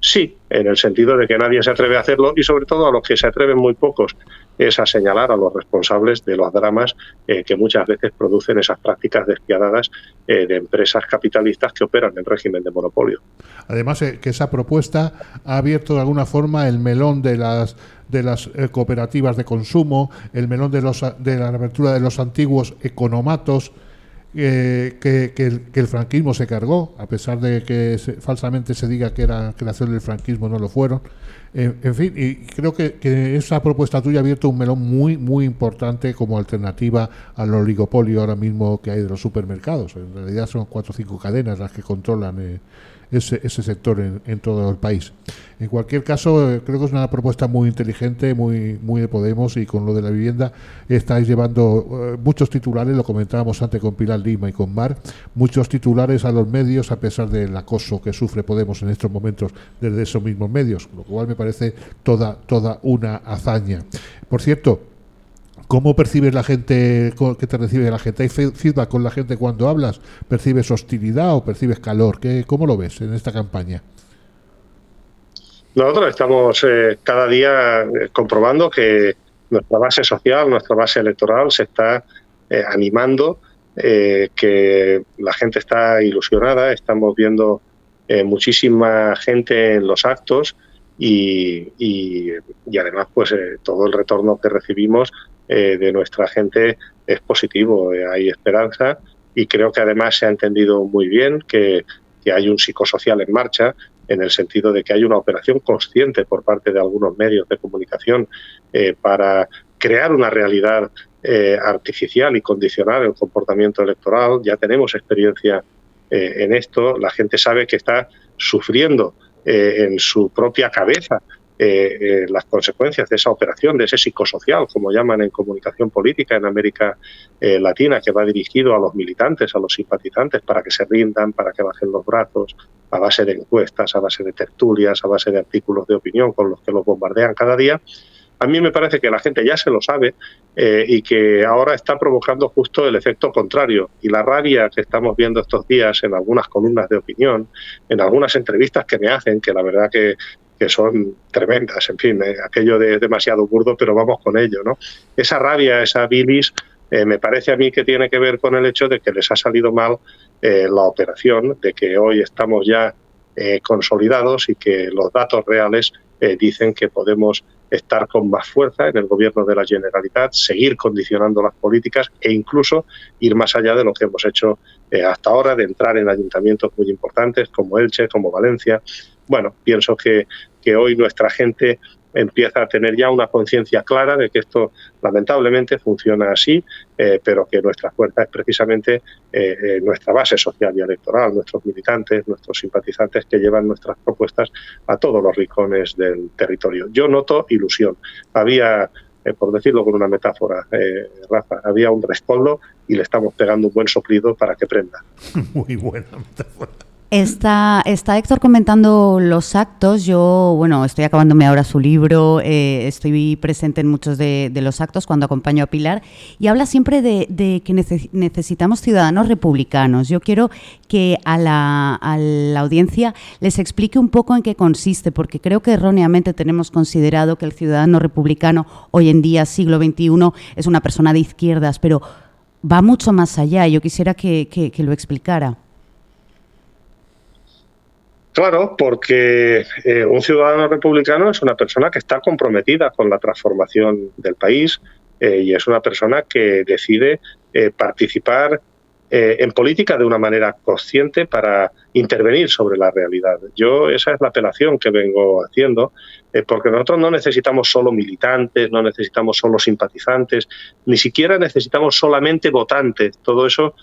sí, en el sentido de que nadie se atreve a hacerlo y sobre todo a los que se atreven muy pocos es a señalar a los responsables de los dramas eh, que muchas veces producen esas prácticas despiadadas eh, de empresas capitalistas que operan en régimen de monopolio. Además, eh, que esa propuesta ha abierto de alguna forma el melón de las de las cooperativas de consumo, el melón de, los, de la apertura de los antiguos economatos, que, que, el, franquismo se cargó, a pesar de que falsamente se diga que era creación del franquismo, no lo fueron. en fin, y creo que, esa propuesta tuya ha abierto un melón muy, muy importante como alternativa al oligopolio ahora mismo que hay de los supermercados. En realidad son cuatro o cinco cadenas las que controlan eh, ese, ese sector en, todo el país. En cualquier caso, eh, creo que es una propuesta muy inteligente, muy, muy de Podemos y con lo de la vivienda estáis llevando eh, muchos titulares, lo comentábamos antes con Pilar Lima y con Mar, muchos titulares a los medios a pesar del acoso que sufre Podemos en estos momentos desde esos mismos medios, lo cual me parece toda, toda una hazaña. Por cierto, ¿Cómo percibes la gente que te recibe la gente? ¿Hay feedback con la gente cuando hablas? ¿Percibes hostilidad o percibes calor? ¿Qué, ¿Cómo lo ves en esta campaña? Nosotros estamos eh, cada día eh, comprobando que nuestra base social, nuestra base electoral se está eh, animando, que la gente está ilusionada, estamos viendo muchísima gente en los actos y, y, y además pues todo el retorno que recibimos eh, de nuestra gente es positivo, eh, hay esperanza y creo que además se ha entendido muy bien que, hay un psicosocial en marcha en el sentido de que hay una operación consciente por parte de algunos medios de comunicación eh, para crear una realidad artificial y condicionar el comportamiento electoral. Ya tenemos experiencia en esto, la gente sabe que está sufriendo en su propia cabeza eh, las consecuencias de esa operación, de ese psicosocial, como llaman en comunicación política en América Latina, que va dirigido a los militantes, a los simpatizantes, para que se rindan, para que bajen los brazos, a base de encuestas, a base de tertulias, a base de artículos de opinión con los que los bombardean cada día. A mí me parece que la gente ya se lo sabe eh, y que ahora está provocando justo el efecto contrario. Y la rabia que estamos viendo estos días en algunas columnas de opinión, en algunas entrevistas que me hacen, que la verdad que, son tremendas, en fin, eh, aquello de demasiado burdo, pero vamos con ello, ¿no? Esa rabia, esa bilis, eh, me parece a mí que tiene que ver con el hecho de que les ha salido mal la operación, de que hoy estamos ya consolidados y que los datos reales dicen que podemos estar con más fuerza en el gobierno de la Generalitat, seguir condicionando las políticas e incluso ir más allá de lo que hemos hecho eh, hasta ahora, de entrar en ayuntamientos muy importantes como Elche, como Valencia. Bueno, pienso que, que hoy nuestra gente empieza a tener ya una conciencia clara de que esto lamentablemente funciona así, eh, pero que nuestra fuerza es precisamente eh, eh, nuestra base social y electoral, nuestros militantes, nuestros simpatizantes que llevan nuestras propuestas a todos los rincones del territorio. Yo noto ilusión. Había por decirlo con una metáfora, Rafa, había un rescoldo y le estamos pegando un buen soplido para que prenda. Muy buena metáfora. Está, está Héctor comentando los actos. Yo, bueno, estoy acabándome ahora su libro, eh, estoy presente en muchos de, los actos cuando acompaño a Pilar y habla siempre de, que necesitamos ciudadanos republicanos. Yo quiero que a la, audiencia les explique un poco en qué consiste, porque creo que erróneamente tenemos considerado que el ciudadano republicano hoy en día, siglo XXI, es una persona de izquierdas, pero va mucho más allá. Yo quisiera que lo explicara. Claro, porque eh, un ciudadano republicano es una persona que está comprometida con la transformación del país eh, y es una persona que decide eh, participar en política de una manera consciente para intervenir sobre la realidad. Yo esa es la apelación que vengo haciendo, porque nosotros no necesitamos solo militantes, no necesitamos solo simpatizantes, ni siquiera necesitamos solamente votantes. Todo eso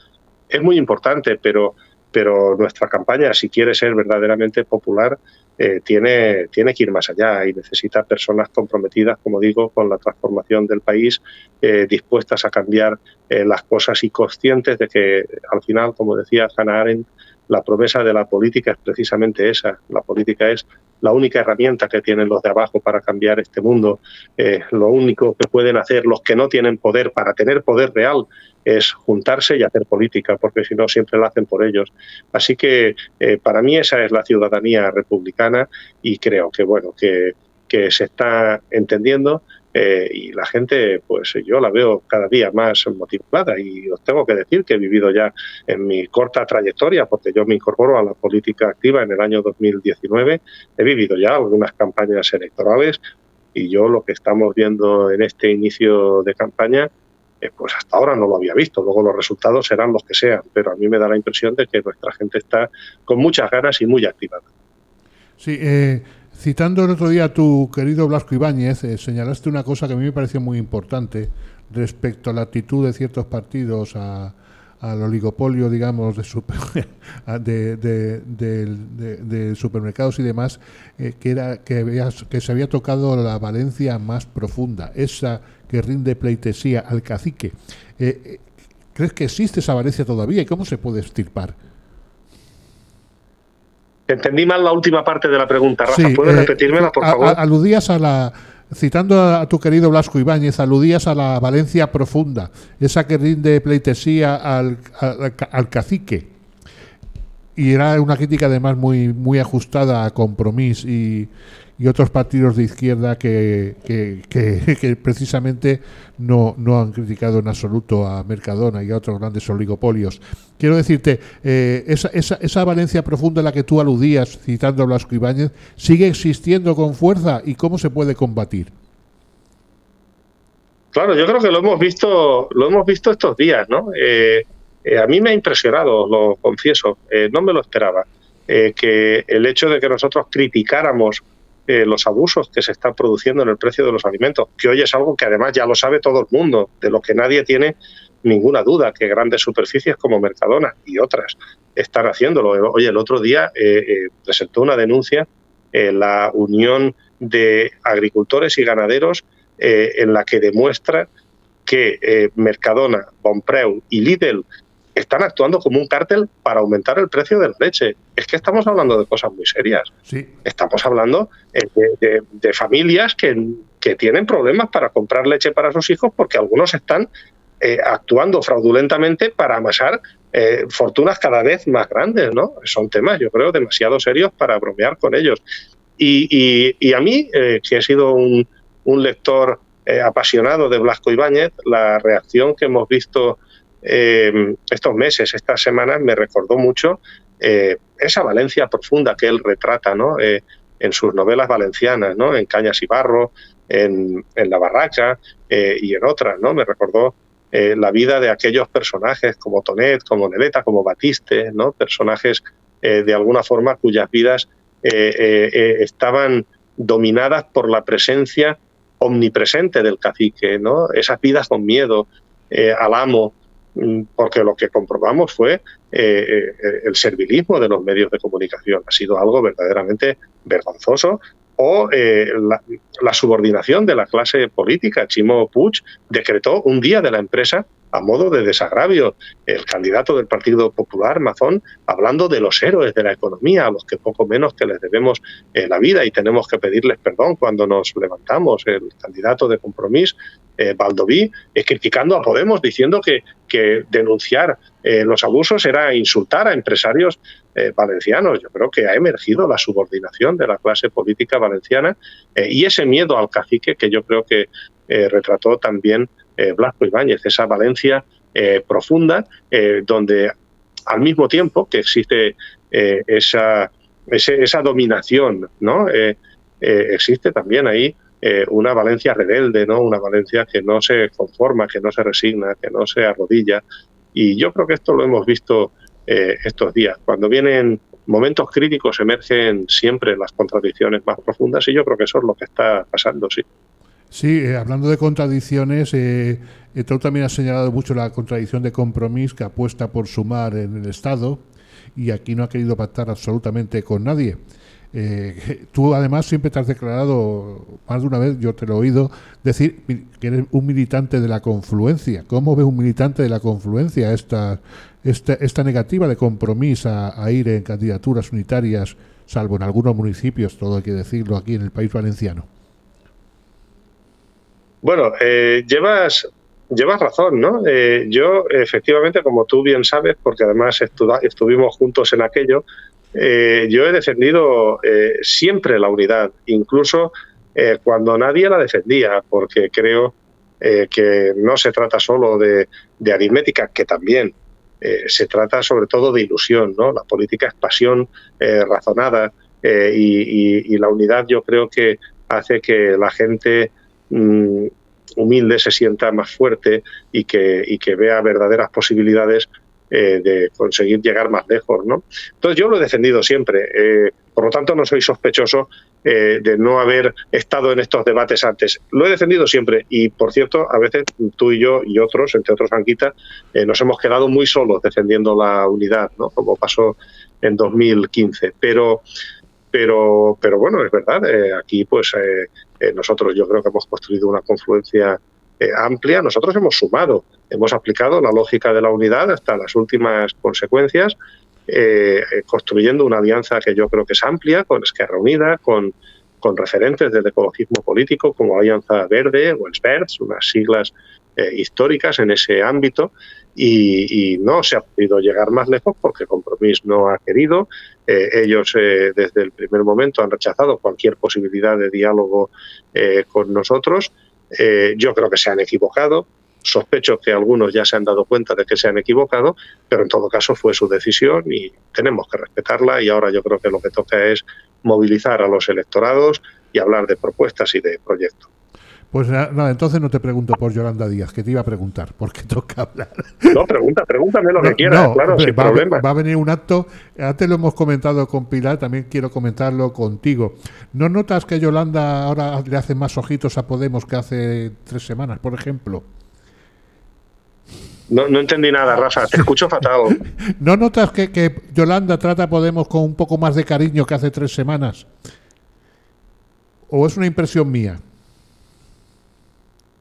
es muy importante, pero pero nuestra campaña, si quiere ser verdaderamente popular, eh, tiene, tiene que ir más allá y necesita personas comprometidas, como digo, con la transformación del país, eh, dispuestas a cambiar eh, las cosas y conscientes de que al final, como decía Hannah Arendt, la promesa de la política es precisamente esa. La política es la única herramienta que tienen los de abajo para cambiar este mundo. lo único que pueden hacer los que no tienen poder para tener poder real es juntarse y hacer política, porque si no siempre la hacen por ellos. Así que eh, para mí esa es la ciudadanía republicana y creo que bueno que, que se está entendiendo eh, y la gente, pues yo la veo cada día más motivada y os tengo que decir que he vivido ya en mi corta trayectoria, porque yo me incorporo a la política activa en el año 2019, he vivido ya algunas campañas electorales y yo lo que estamos viendo en este inicio de campaña eh, pues hasta ahora no lo había visto. Luego los resultados serán los que sean, pero a mí me da la impresión de que nuestra gente está con muchas ganas y muy activada. Sí, eh, citando el otro día a tu querido Blasco Ibáñez, eh, señalaste una cosa que a mí me pareció muy importante respecto a la actitud de ciertos partidos a, al oligopolio, digamos, de, de, supermercados y demás, que era que, que se había tocado la Valencia más profunda, esa que rinde pleitesía al cacique. Eh, eh, ¿Crees que existe esa Valencia todavía y cómo se puede estirpar? Entendí mal la última parte de la pregunta, Rafa. ¿Puedes eh, repetírmela, por favor? aludías a la. Citando a, tu querido Blasco Ibáñez, aludías a la Valencia profunda, esa que rinde pleitesía al, al, cacique. Y era una crítica además muy, muy ajustada a compromiso y, y otros partidos de izquierda que, que, precisamente no, no, han criticado en absoluto a Mercadona y a otros grandes oligopolios. Quiero decirte, eh, esa, esa, esa, Valencia profunda a la que tú aludías, citando a Blasco Ibáñez, ¿sigue existiendo con fuerza y cómo se puede combatir? Claro, yo creo que lo hemos visto, lo hemos visto estos días, ¿no? Eh, eh, a mí me ha impresionado, lo confieso, no me lo esperaba, que el hecho de que nosotros criticáramos eh, los abusos que se están produciendo en el precio de los alimentos, que hoy es algo que además ya lo sabe todo el mundo, de lo que nadie tiene ninguna duda, que grandes superficies como Mercadona y otras están haciéndolo. Oye, el otro día eh, eh, presentó una denuncia la Unión de agricultores y ganaderos en la que demuestra que Mercadona, Bonpreu y Lidl están actuando como un cártel para aumentar el precio de la leche. Es que estamos hablando de cosas muy serias. Sí. Estamos hablando eh, de, de, familias que, que, tienen problemas para comprar leche para sus hijos porque algunos están eh, actuando fraudulentamente para amasar eh, fortunas cada vez más grandes. ¿no? Son temas, yo creo, demasiado serios para bromear con ellos. Y, y, y a mí, que he sido un, un lector apasionado de Blasco Ibáñez, la reacción que hemos visto eh, estos meses, estas semanas, me recordó mucho eh, esa Valencia profunda que él retrata ¿no? Eh, en sus novelas valencianas, ¿no? en Cañas y Barro, en, La Barraca y en otras. ¿no? Me recordó la vida de aquellos personajes como Tonet, como Neleta, como Batiste, ¿no? personajes de alguna forma cuyas vidas estaban dominadas por la presencia omnipresente del cacique, ¿no? Esas vidas con miedo al amo, porque lo que comprobamos fue eh, eh, el servilismo de los medios de comunicación. Ha sido algo verdaderamente vergonzoso. O eh, la, subordinación de la clase política. Chimo Puig decretó un día de la empresa a modo de desagravio. El candidato del Partido Popular, Mazón, hablando de los héroes de la economía, a los que poco menos que les debemos eh, la vida y tenemos que pedirles perdón cuando nos levantamos. El candidato de compromiso, eh, Baldoví, eh, criticando a Podemos, diciendo que, denunciar eh, los abusos era insultar a empresarios eh, valencianos. Yo creo que ha emergido la subordinación de la clase política valenciana eh, y ese miedo al cacique que yo creo que retrató también Blasco Ibáñez, esa Valencia profunda donde al mismo tiempo que existe esa, esa dominación, ¿no? existe también ahí eh, una Valencia rebelde, ¿no? Una Valencia que no se conforma, que no se resigna, que no se arrodilla. Y yo creo que esto lo hemos visto eh, estos días. Cuando vienen momentos críticos emergen siempre las contradicciones más profundas y yo creo que eso es lo que está pasando, sí. Sí, eh, hablando de contradicciones, eh, también has señalado mucho la contradicción de compromiso que apuesta por sumar en el Estado y aquí no ha querido pactar absolutamente con nadie. Eh, tú además siempre te has declarado, más de una vez yo te lo he oído, decir que eres un militante de la confluencia. ¿Cómo ve un militante de la confluencia esta, esta, esta negativa de compromiso a, ir en candidaturas unitarias, salvo en algunos municipios, todo hay que decirlo, aquí en el país valenciano? Bueno, eh, llevas, llevas razón, ¿no? Eh, yo, efectivamente, como tú bien sabes, porque además estuvimos juntos en aquello, eh, yo he defendido eh, siempre la unidad, incluso eh, cuando nadie la defendía, porque creo eh, que no se trata solo de, aritmética, que también eh, se trata sobre todo de ilusión, ¿no? La política es pasión razonada y, la unidad yo creo que hace que la gente mmm, humilde se sienta más fuerte y que vea verdaderas posibilidades eh, de conseguir llegar más lejos. ¿no? Entonces yo lo he defendido siempre, eh, por lo tanto no soy sospechoso eh, de no haber estado en estos debates antes. Lo he defendido siempre y, por cierto, a veces tú y yo y otros, entre otros Anquita, nos hemos quedado muy solos defendiendo la unidad, ¿no? como pasó en 2015. Pero, pero, pero bueno, es verdad, aquí pues nosotros yo creo que hemos construido una confluencia eh, amplia, nosotros hemos sumado, hemos aplicado la lógica de la unidad hasta las últimas consecuencias, eh, construyendo una alianza que yo creo que es amplia, con Esquerra Unida, con, referentes del ecologismo político como Alianza Verde o Verds, unas siglas eh, históricas en ese ámbito, y, no se ha podido llegar más lejos porque Compromís no ha querido. Eh, ellos eh, desde el primer momento han rechazado cualquier posibilidad de diálogo eh, con nosotros. Eh, yo creo que se han equivocado. Sospecho que algunos ya se han dado cuenta de que se han equivocado, pero en todo caso fue su decisión y tenemos que respetarla. Y ahora yo creo que lo que toca es movilizar a los electorados y hablar de propuestas y de proyectos. Pues nada, entonces no te pregunto por Yolanda Díaz, que te iba a preguntar, porque toca hablar. No, pregunta, pregúntame lo que quieras, no, claro, sin va, problema. Va a venir un acto, antes lo hemos comentado con Pilar, también quiero comentarlo contigo. ¿No notas que Yolanda ahora le hace más ojitos a Podemos que hace tres semanas, por ejemplo? No, no entendí nada, Rafa, te escucho fatal. ¿No notas que, que Yolanda trata a Podemos con un poco más de cariño que hace tres semanas? ¿O es una impresión mía?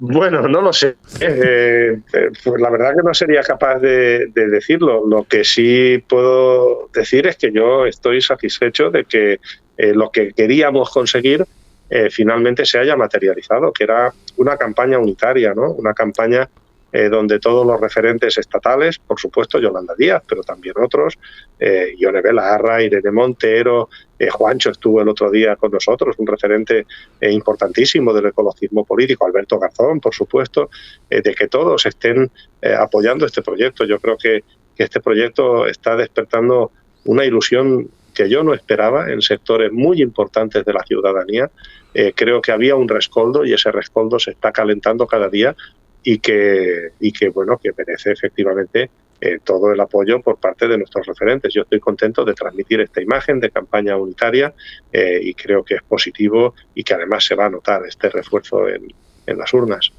Bueno, no lo sé. Eh, eh, pues la verdad que no sería capaz de, de, decirlo. Lo que sí puedo decir es que yo estoy satisfecho de que eh, lo que queríamos conseguir eh, finalmente se haya materializado, que era una campaña unitaria, ¿no? Una campaña eh, donde todos los referentes estatales, por supuesto Yolanda Díaz, pero también otros, eh, Ione Belarra, Irene Montero, eh, Juancho estuvo el otro día con nosotros, un referente eh, importantísimo del ecologismo político, Alberto Garzón, por supuesto, de que todos estén apoyando este proyecto. Yo creo que, este proyecto está despertando una ilusión que yo no esperaba en sectores muy importantes de la ciudadanía. Creo que había un rescoldo y ese rescoldo se está calentando cada día y que, y que bueno, que merece efectivamente eh, todo el apoyo por parte de nuestros referentes. Yo estoy contento de transmitir esta imagen de campaña unitaria eh, y creo que es positivo y que además se va a notar este refuerzo en, en las urnas.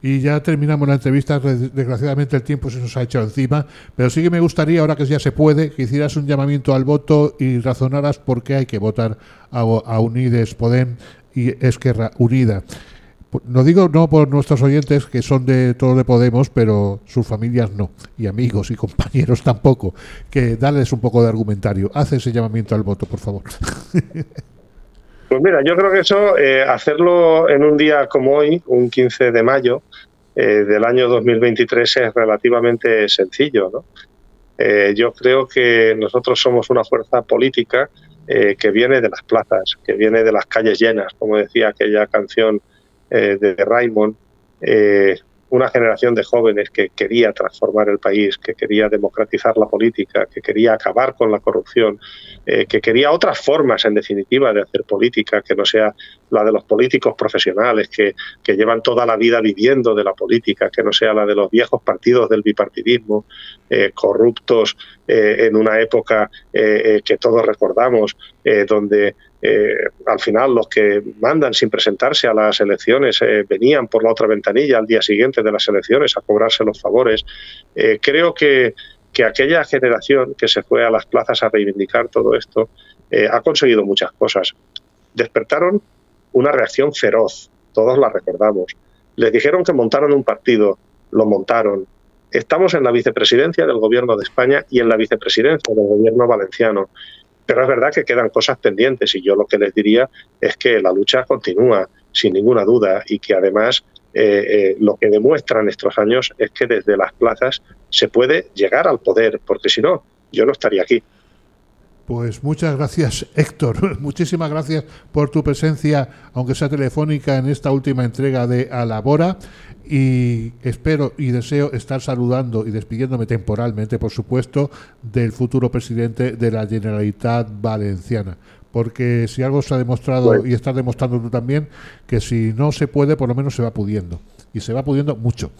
Y ya terminamos la entrevista. Desgraciadamente el tiempo se nos ha echado encima, pero sí que me gustaría, ahora que ya se puede, que hicieras un llamamiento al voto y razonaras por qué hay que votar a, a Unides Podem y Esquerra Unida. No digo no por nuestros oyentes que son de todo de Podemos, pero sus familias no, y amigos y compañeros tampoco. Que darles un poco de argumentario. Haz ese llamamiento al voto, por favor. Pues mira, yo creo que eso, eh, hacerlo en un día como hoy, un 15 de mayo eh, del año 2023, es relativamente sencillo. ¿no? Eh, yo creo que nosotros somos una fuerza política eh, que viene de las plazas, que viene de las calles llenas, como decía aquella canción eh, de Raymond. una generación de jóvenes que quería transformar el país, que quería democratizar la política, que quería acabar con la corrupción, eh, que quería otras formas, en definitiva, de hacer política, que no sea la de los políticos profesionales, que, llevan toda la vida viviendo de la política, que no sea la de los viejos partidos del bipartidismo, eh, corruptos eh, en una época eh, que todos recordamos, donde eh, al final los que mandan sin presentarse a las elecciones eh, venían por la otra ventanilla al día siguiente de las elecciones a cobrarse los favores. Eh, creo que, que, aquella generación que se fue a las plazas a reivindicar todo esto ha conseguido muchas cosas. Despertaron una reacción feroz, todos la recordamos. Les dijeron que montaron un partido, lo montaron. Estamos en la vicepresidencia del gobierno de España y en la vicepresidencia del gobierno valenciano pero es verdad que quedan cosas pendientes y yo lo que les diría es que la lucha continúa sin ninguna duda y que además eh, eh, lo que demuestran estos años es que desde las plazas se puede llegar al poder, porque si no, yo no estaría aquí. Pues muchas gracias, Héctor. Muchísimas gracias por tu presencia, aunque sea telefónica, en esta última entrega de Alabora. Y espero y deseo estar saludando y despidiéndome temporalmente, por supuesto, del futuro presidente de la Generalitat Valenciana. Porque si algo se ha demostrado, bueno. y estás demostrando tú también, que si no se puede, por lo menos se va pudiendo. Y se va pudiendo mucho.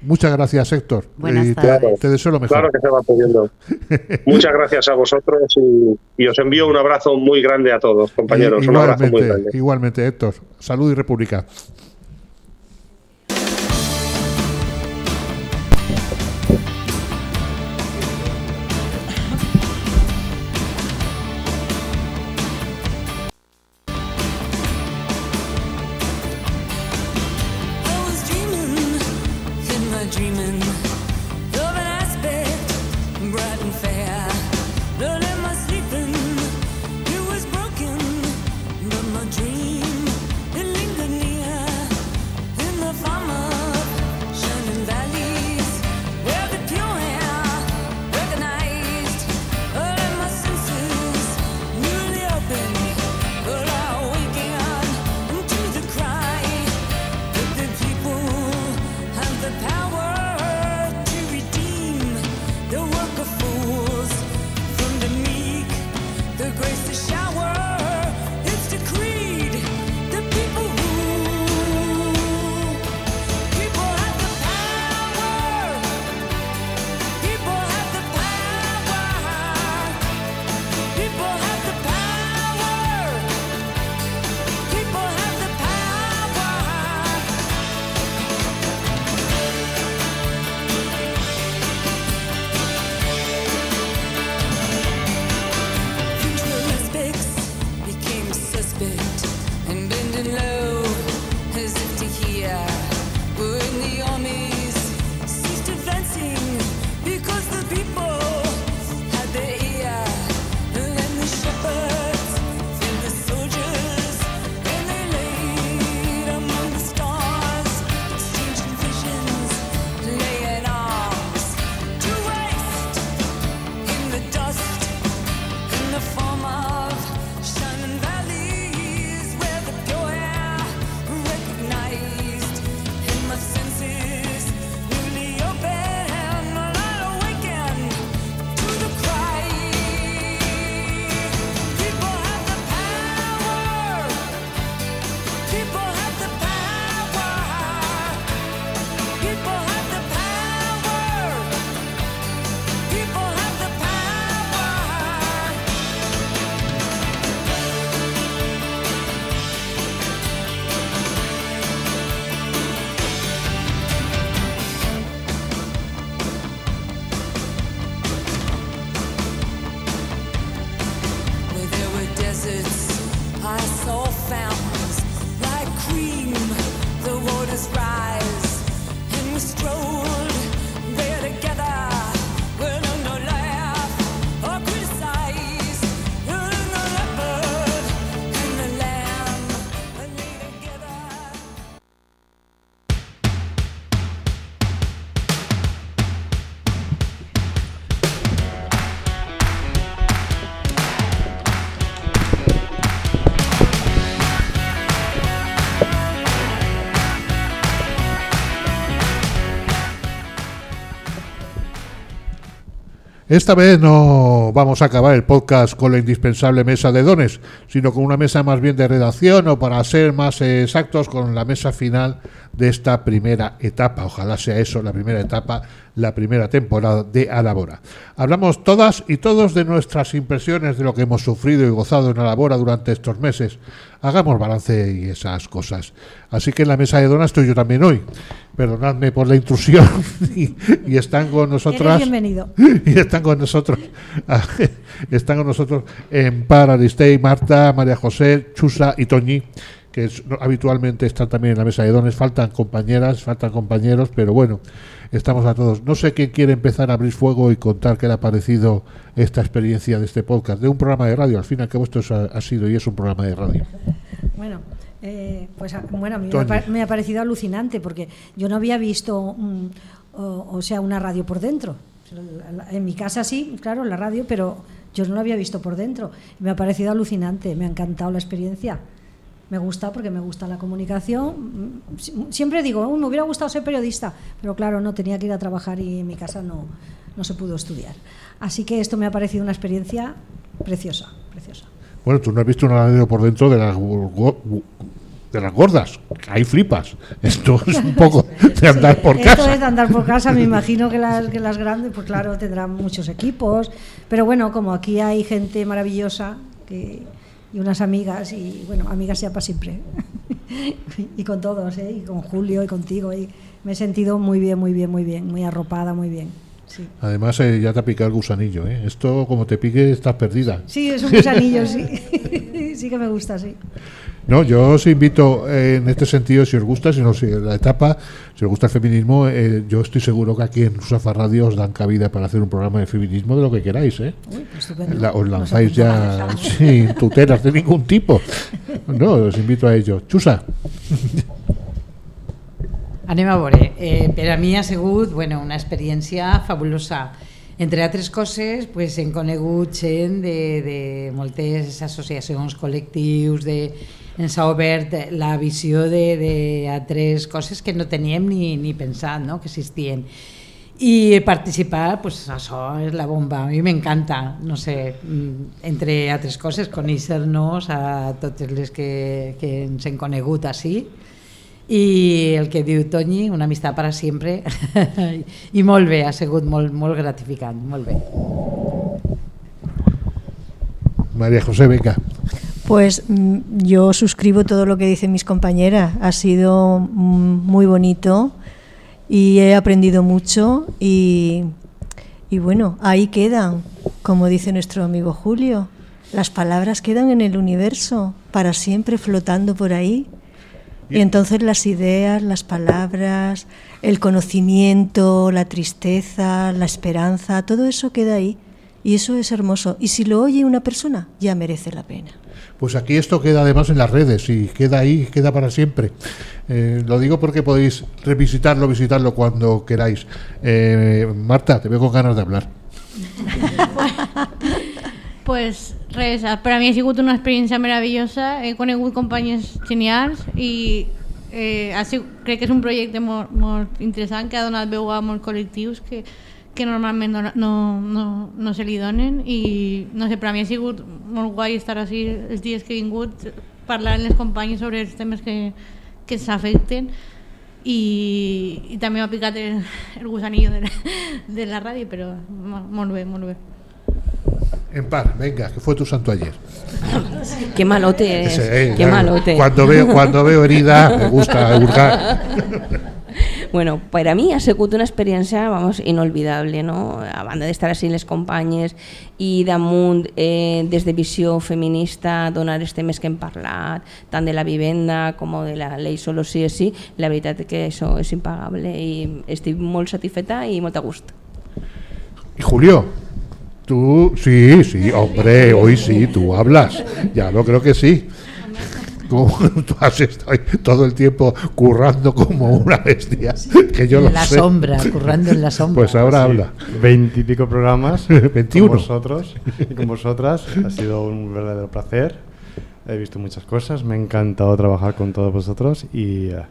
Muchas gracias, Héctor. Buenas y tardes. te, te, deseo lo mejor. Claro que se va pudiendo. Muchas gracias a vosotros y, y, os envío un abrazo muy grande a todos, compañeros. Y, un abrazo muy grande. Igualmente, Héctor. Salud y República. Esta vez no vamos a acabar el podcast con la indispensable mesa de dones, sino con una mesa más bien de redacción o para ser más exactos con la mesa final de esta primera etapa. Ojalá sea eso, la primera etapa, la primera temporada de Alabora. Hablamos todas y todos de nuestras impresiones de lo que hemos sufrido y gozado en Alabora durante estos meses. Hagamos balance y esas cosas. Así que en la mesa de donas estoy yo también hoy. Perdonadme por la intrusión y, y están con nosotras. Bienvenido. y están con nosotros están con nosotros en Paradistey, Marta, María José, Chusa y Toñi que es- habitualmente están también en la mesa de dones faltan compañeras, faltan compañeros pero bueno, estamos a todos no sé quién quiere empezar a abrir fuego y contar qué le ha parecido esta experiencia de este podcast de un programa de radio, al fin y al cabo esto es- ha sido y es un programa de radio Bueno, eh, pues a- bueno, a mí me ha, pa- me ha parecido alucinante porque yo no había visto, mm, o, o sea, una radio por dentro. En mi casa sí, claro, la radio, pero yo no la había visto por dentro. Me ha parecido alucinante, me ha encantado la experiencia. Me gusta porque me gusta la comunicación. Mm, si- Siempre digo, "Uy, me hubiera gustado ser periodista, pero claro, no tenía que ir a trabajar y en mi casa no, no se pudo estudiar. Así que esto me ha parecido una experiencia preciosa, preciosa. bueno, tú no has visto una radio por dentro de las de las gordas, ahí flipas esto es un poco de andar por Esto casa es de andar por casa, me imagino que las, que las grandes, pues claro, tendrán muchos equipos, pero bueno, como aquí hay gente maravillosa que, y unas amigas, y bueno, amigas ya para siempre, y con todos, ¿eh? y con Julio y contigo, y me he sentido muy bien, muy bien, muy bien, muy arropada, muy bien. Sí, Además, eh, ya te ha picado el gusanillo. ¿eh? Esto, como te pique, estás perdida. sí es un gusanillo, sí, sí que me gusta, sí. No, yo os invito eh, en este sentido, si os gusta, si no, si la etapa, si os gusta el feminismo, eh, yo estoy seguro que aquí en Susafa Radio os dan cabida para hacer un programa de feminismo de lo que queráis. ¿eh? Uy, pues. La- os lanzáis ya sin tutelas de ningún tipo. No, os invito a ello. Chusa, Anem a veure. Eh, per a mi ha sigut bueno, una experiència fabulosa. Entre altres coses, pues, hem conegut gent de, de moltes associacions, col·lectius, de, ens ha obert la visió d'altres coses que no teníem ni, ni pensat no? que existien. I participar, pues, això és la bomba. A mi m'encanta, no sé, mm, entre altres coses, conèixer-nos a totes les que, que ens hem conegut així, i el que diu Toñi, una amistat per a sempre i molt bé, ha sigut molt, molt gratificant, molt bé. María José, venga. Pues mm, yo suscribo todo lo que dicen mis compañeras. Ha sido mm, muy bonito y he aprendido mucho y, y bueno, ahí quedan, como dice nuestro amigo Julio. las palabras quedan en el universo, para siempre flotando por ahí. Y entonces las ideas, las palabras, el conocimiento, la tristeza, la esperanza, todo eso queda ahí. Y eso es hermoso. Y si lo oye una persona, ya merece la pena. Pues aquí esto queda además en las redes y queda ahí, queda para siempre. Eh, lo digo porque podéis revisitarlo, visitarlo cuando queráis. Eh, Marta, te veo con ganas de hablar. pues res, per a mi ha una experiència meravellosa, he conegut companys genials i eh, ha sigut, crec que és un projecte molt, interessant que ha donat veu a molts col·lectius que, que normalment no, no, no, no se li donen i no sé, per a mi ha sigut molt guai estar així els dies que he vingut parlar amb les companyes sobre els temes que, que s'afecten i, i també m'ha picat el, el gusanillo de la, de la ràdio però mo- molt bé, molt bé En par, venga, que fue tu santo ayer. Qué malote es. Ese, eh, Qué ya, malote. Cuando veo, cuando veo herida, me gusta hurgar. Bueno, para mí ha sigut una experiència, vamos, inolvidable, no? A banda d'estar així les companyes i damunt, eh, des de visió feminista, donar els temes que hem parlat, tant de la vivenda com de la llei solo sí és sí, la veritat que això és impagable i estic molt satisfeta i molt a gust. Y Julio, tú, sí, sí, hombre, hoy sí, tú hablas. Ya lo creo que sí. Como tú has estado todo el tiempo currando como una bestia, que yo lo en la sé. sombra, currando en la sombra. Pues ahora habla. Veintipico programas 21. con vosotros y con vosotras. Ha sido un verdadero placer. He visto muchas cosas. Me ha encantado trabajar con todos vosotros y, eh,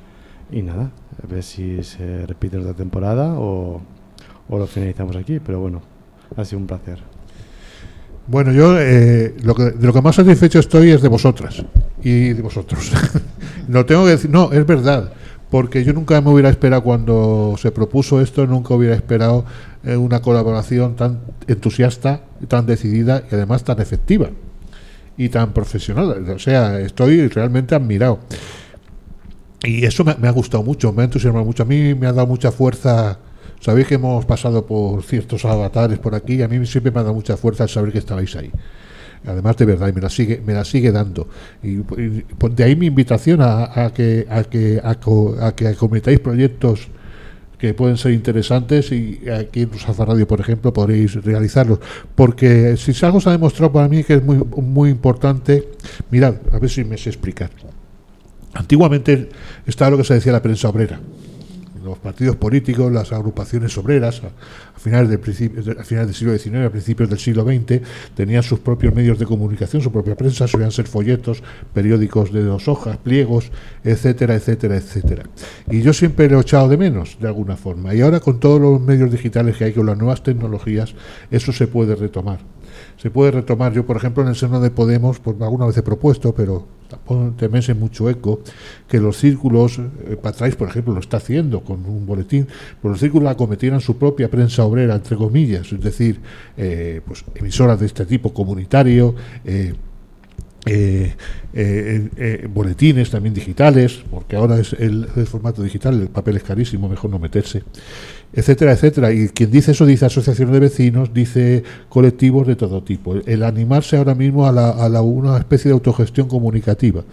y nada, a ver si se repite otra temporada o, o lo finalizamos aquí. Pero bueno, ha sido un placer. Bueno, yo eh, lo que, de lo que más satisfecho estoy es de vosotras y de vosotros. no tengo que decir, no, es verdad, porque yo nunca me hubiera esperado cuando se propuso esto, nunca hubiera esperado eh, una colaboración tan entusiasta, tan decidida y además tan efectiva y tan profesional. O sea, estoy realmente admirado. Y eso me, me ha gustado mucho, me ha entusiasmado mucho. A mí me ha dado mucha fuerza. Sabéis que hemos pasado por ciertos avatares por aquí y a mí siempre me ha dado mucha fuerza el saber que estabais ahí. Además de verdad, y me la sigue, me la sigue dando. Y, pues de ahí mi invitación a, que a que a, a que acometáis proyectos que pueden ser interesantes y aquí en Rusafa Radio, por ejemplo, podréis realizarlos. Porque si algo se ha demostrado para mí que es muy, muy importante, mirad, a ver si me sé explicar. Antiguamente estaba lo que se decía la prensa obrera. Los partidos políticos, las agrupaciones obreras, a, finales, del a finales del siglo XIX, a principios del siglo XX, tenían sus propios medios de comunicación, su propia prensa, solían ser folletos, periódicos de dos hojas, pliegos, etcétera, etcétera, etcétera. Y yo siempre lo he echado de menos, de alguna forma. Y ahora con todos los medios digitales que hay, con las nuevas tecnologías, eso se puede retomar se puede retomar. Yo, por ejemplo, en el seno de Podemos, pues alguna vez he propuesto, pero tampoco te mese mucho eco, que los círculos, eh, Patrais, por ejemplo, lo está haciendo con un boletín, pues los círculos acometieran su propia prensa obrera, entre comillas, es decir, eh, pues emisoras de este tipo, comunitario, eh, eh, boletines también digitales, porque ahora es el formato digital, el papel es carísimo, mejor no meterse, etcétera, etcétera. Y quien dice eso dice asociaciones de vecinos, dice colectivos de todo tipo. El animarse ahora mismo a, la, a la- una especie de autogestión comunicativa.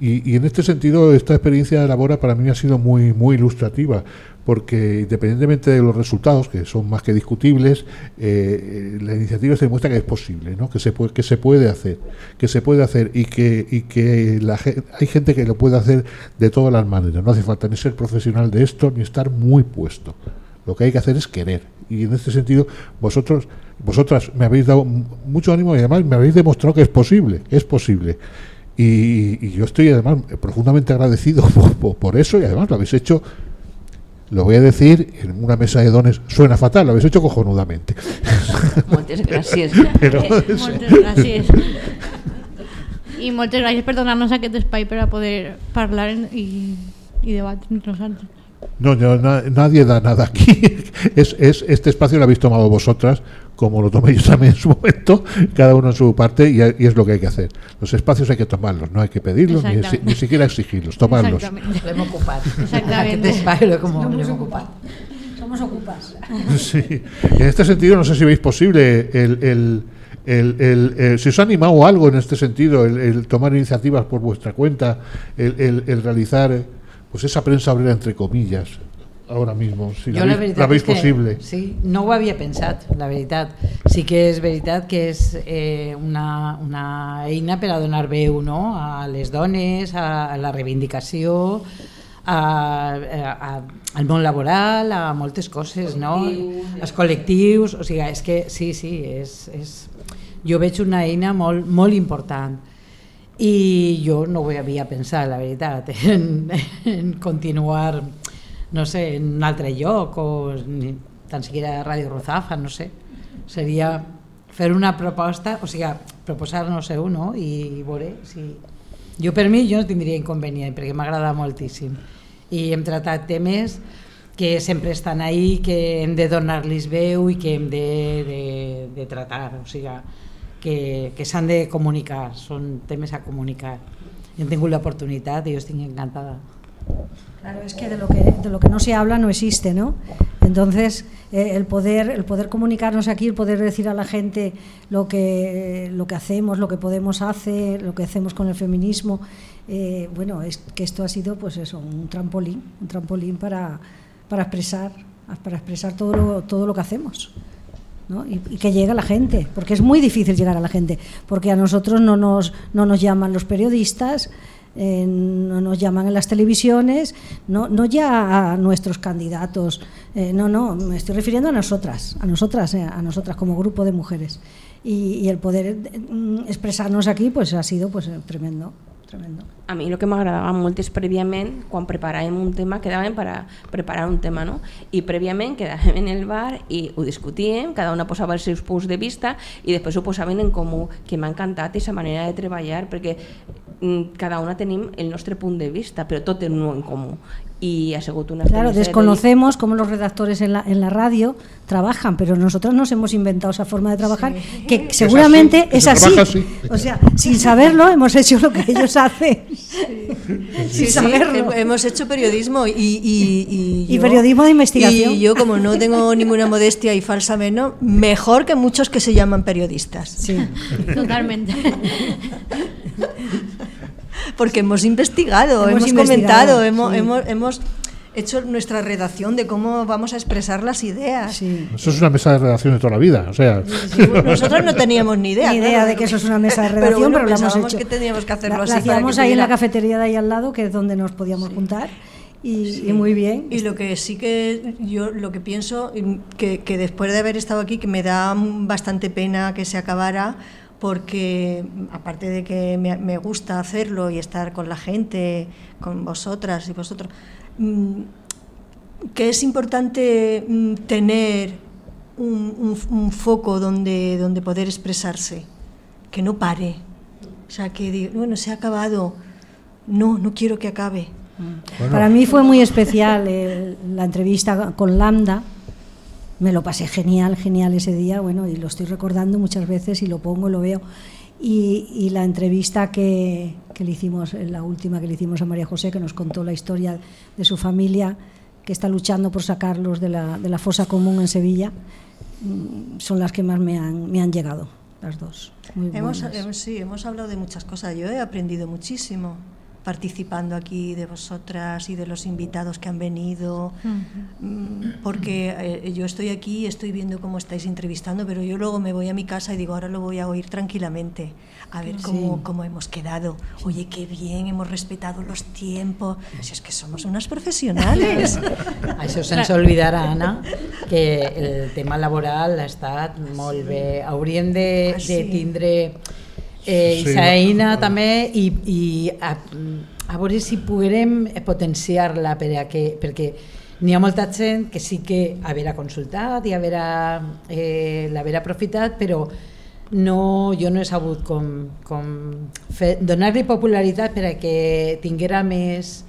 Y, en este sentido, esta experiencia de Labora para mí ha sido muy, muy ilustrativa, porque independientemente de los resultados, que son más que discutibles, eh, la iniciativa se demuestra que es posible, ¿no? que, se puede, que se puede hacer, que se puede hacer y que, y que la, hay gente que lo puede hacer de todas las maneras. No hace falta ni ser profesional de esto ni estar muy puesto. Lo que hay que hacer es querer. Y en este sentido, vosotros, vosotras me habéis dado mucho ánimo y además me habéis demostrado que es posible, es posible. Y, y yo estoy además profundamente agradecido por, por- por eso y además lo habéis hecho, lo voy a decir, en una mesa de dones suena fatal, lo habéis hecho cojonudamente. Pero- Eh, moltes gràcies i moltes gràcies per donar-nos aquest espai per a poder parlar en- i, i debatre entre nosaltres No, no, na- nadie da nada aquí. Es, es, este espacio lo habéis tomado vosotras, como lo tomé yo también en su momento, cada uno en su parte, y, y es lo que hay que hacer. Los espacios hay que tomarlos, no hay que pedirlos, ni, ni siquiera exigirlos, tomarlos. Exactamente. L'hem ocupat. Exactamente. Aquest espai l'hem com- Somos ocupas. Sí. En este sentido, no sé si veis posible el, el, El, el, ¿Se os ha animado algo en este sentido, el, el tomar iniciativas por vuestra cuenta, el, el, el realizar eh, pues esa prensa obrera entre comillas, ahora mismo, si la, Jo la la veis és que, posible? Sí, no ho havia pensat, la veritat. Sí que és veritat que és eh, una, una eina per a donar veu no? a les dones, a, a la reivindicació, a, a, a, al món laboral, a moltes coses, no? Els col·lectius, o sigui, és que sí, sí, és, és, jo veig una eina molt, molt important i jo no ho havia pensat, la veritat, en, en continuar no sé, en un altre lloc o ni, tan siquiera a Ràdio Rozafa, no sé. Seria fer una proposta, o sigui, proposar-nos no? i veure si... Jo per mi jo no tindria inconvenient perquè m'agrada moltíssim i hem tratat temes que sempre estan ahí, que hem de donar-los veu i que hem de, de, de tratar, o sigui, que, que s'han de comunicar, són temes a comunicar. Hem tingut l'oportunitat i jo estic encantada. Claro, es que de lo que de lo que no se habla no existe, ¿no? Entonces eh, el poder el poder comunicarnos aquí, el poder decir a la gente lo que lo que hacemos, lo que podemos hacer, lo que hacemos con el feminismo, eh, bueno, es que esto ha sido pues eso, un trampolín, un trampolín para para expresar para expresar todo lo, todo lo que hacemos. Y, que llegue a la gente, porque es muy difícil llegar a la gente, porque a nosotros no nos, no nos llaman los periodistas, eh, no nos llaman en las televisiones, no, no ya a nuestros candidatos, eh, no, no, me estoy refiriendo a nosotras, a nosotras, eh, a nosotras como grupo de mujeres. Y, y el poder mm, expresarnos aquí pues ha sido pues tremendo, tremendo. A mi el que m'agradava molt és prèviament, quan preparàvem un tema, quedàvem per preparar un tema, no? I prèviament quedàvem en el bar i ho discutíem, cada una posava els seus punts de vista i després ho posaven en comú, que m'ha encantat aquesta manera de treballar, perquè mm, cada una tenim el nostre punt de vista, però tot en un en comú. Y ha sigut una Claro, desconocemos cómo los redactores en la, en la radio trabajan, pero nosotros nos hemos inventado esa forma de trabajar que Es seguramente así, es así. trabaja así. O sea, sin saberlo hemos hecho lo que ellos hacen. Sí, sin sí, saberlo. hem- hemos hecho periodismo y, y, y Y periodismo de investigación. Y yo, como no tengo ninguna modestia y falsa menos, mejor que muchos que se llaman periodistas. Sí. Totalmente. Porque hemos investigado, Hemos hemos, investigado, comentado, hemos, sí. hemos, hemos hecho nuestra redacción de cómo vamos a expresar las ideas. Sí. Eso es una mesa de redacción de toda la vida, o sea... Nosotros no teníamos ni idea. Ni idea claro, de que eso es una mesa de pero redacción, pero, bueno, lo hemos pensábamos hecho. que teníamos que hacerlo La- así la para que hacíamos ahí en la pudiera- cafetería de ahí al lado, que es donde nos podíamos juntar. Y, y muy bien. Y lo que sí que yo lo que pienso que, que después de haber estado aquí que me da bastante pena que se acabara porque mm, aparte de que me, me gusta hacerlo y estar con la gente, con vosotras y vosotros, mm, que es importante mm, tener un, un- un foco donde, donde poder expresarse, que no pare. O sea, que diga, bueno, se ha acabado. No, no quiero que acabe. Para mí fue muy especial el- la entrevista con Lambda. Me lo pasé genial, genial ese día, bueno, y lo estoy recordando muchas veces y lo pongo, lo veo. Y, y la entrevista que, que le hicimos, la última que le hicimos a María José, que nos contó la historia de su familia, que está luchando por sacarlos de la, de la fosa común en Sevilla, mm, son las que más me han, me han llegado, las dos. Muy hemos- sí, hemos hablado de muchas cosas. Yo he aprendido muchísimo participando aquí de vosotras y de los invitados que han venido, mm, porque eh, yo estoy aquí, estoy viendo cómo estáis entrevistando, pero yo luego me voy a mi casa y digo, ahora lo voy a oír tranquilamente, a ver cómo, Sí. cómo hemos quedado. Oye, qué bien, hemos respetado los tiempos. Si es que somos unas profesionales. Això sense oblidar, Anna, que el tema laboral ha estat molt bé. Hauríem de, Ah, de sí. tindre eh, Sí, aquesta no. eina també i, i a, a veure si poguérem potenciar-la per a que, perquè n'hi ha molta gent que sí que haver consultat i haver eh, l'haver aprofitat, però no, jo no he sabut com, com donar-li popularitat per a que tinguera més...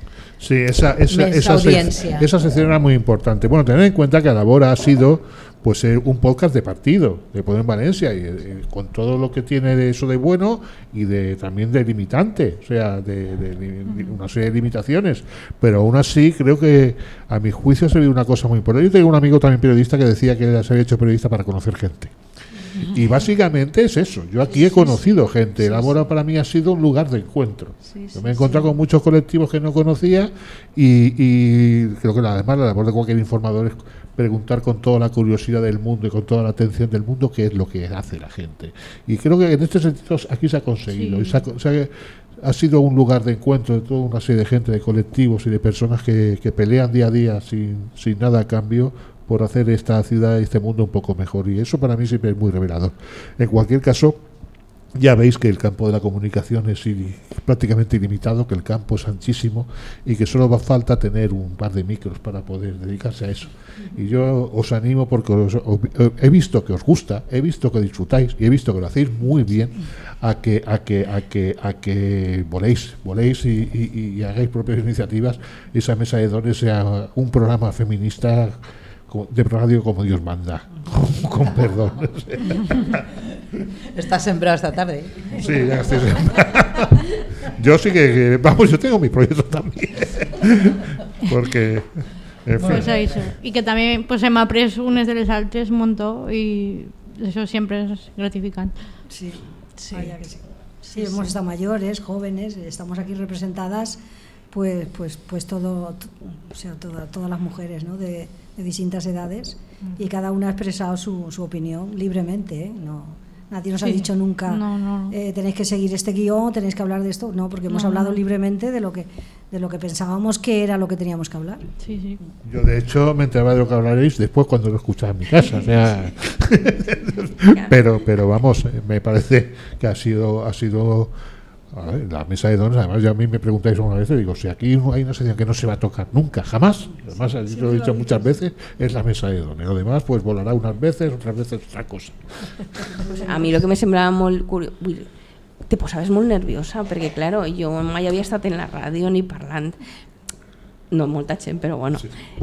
Sí, esa, esa, esa, esa sección era muy importante. Bueno, tener en cuenta que Adabora ha sido pues eh, un podcast de partido, de Poder en Valencia, y, eh, con todo lo que tiene de eso de bueno y de también de limitante, o sea, de, de una serie de limitaciones. Pero aún así creo que a mi juicio se ve una cosa muy importante. Yo tengo un amigo también periodista que decía que se había hecho periodista para conocer gente. Y básicamente es eso. Yo aquí he conocido gente. La Bora para mí ha sido un lugar de encuentro. Yo me he encontrado con muchos colectivos que no conocía y, y creo que además la labor de cualquier informador es preguntar con toda la curiosidad del mundo y con toda la atención del mundo qué es lo que hace la gente. Y creo que en este sentido aquí se ha conseguido. Sí. y se ha, se ha- ha sido un lugar de encuentro de toda una serie de gente, de colectivos y de personas que, que pelean día a día sin, sin nada a cambio por hacer esta ciudad y este mundo un poco mejor. Y eso para mí siempre es muy revelador. En cualquier caso, ya veis que el campo de la comunicación es ili- prácticamente ilimitado, que el campo es anchísimo y que solo va falta tener un par de micros para poder dedicarse a eso. Y yo os animo porque os- os- he visto que os gusta, he visto que disfrutáis y he visto que lo hacéis muy bien a que a que a que a que voléis, voléis y, y- y hagáis propias iniciativas. y Esa mesa de dones sea un programa feminista de radio como Dios manda, con perdón. Está sembrado esta tarde. Sí, ya estoy Yo sí que, que- vamos, yo tengo mis proyectos también. Porque, en fin. Pues eso. Y que también pues hem après unes de les altres un montó y eso siempre es gratificante. Sí, vaya que sí. Sí, hemos estado mayores, jóvenes, estamos aquí representadas, pues, pues, pues todo, o sea, toda- todas las mujeres, ¿no? De, de distintas edades y cada una ha expresado su, su opinión libremente, ¿eh? No, nadie nos ha dicho nunca No, no. eh, tenéis que seguir este guion, tenéis que hablar de esto, no, porque hemos No, hablado no. libremente de lo que de lo que pensábamos que era lo que teníamos que hablar. Sí, sí. Yo, de hecho, me enteraba de lo que hablaréis después cuando lo escuchaba en mi casa. o sea, pero, pero vamos, eh, me parece que ha sido, ha sido a ver, la mesa de dones. Además, ya a mí me preguntáis una vez, y digo, si aquí no hay una sección que no se va a tocar nunca, jamás. Además, yo lo he dicho muchas veces, es la mesa de dones. Lo demás, pues volará unas veces, otras veces otra cosa. A mi el que me curiós... Vull dir, te posaves molt nerviosa, perquè, claro, jo mai havia estat en la ràdio ni parlant no molta gent, però bueno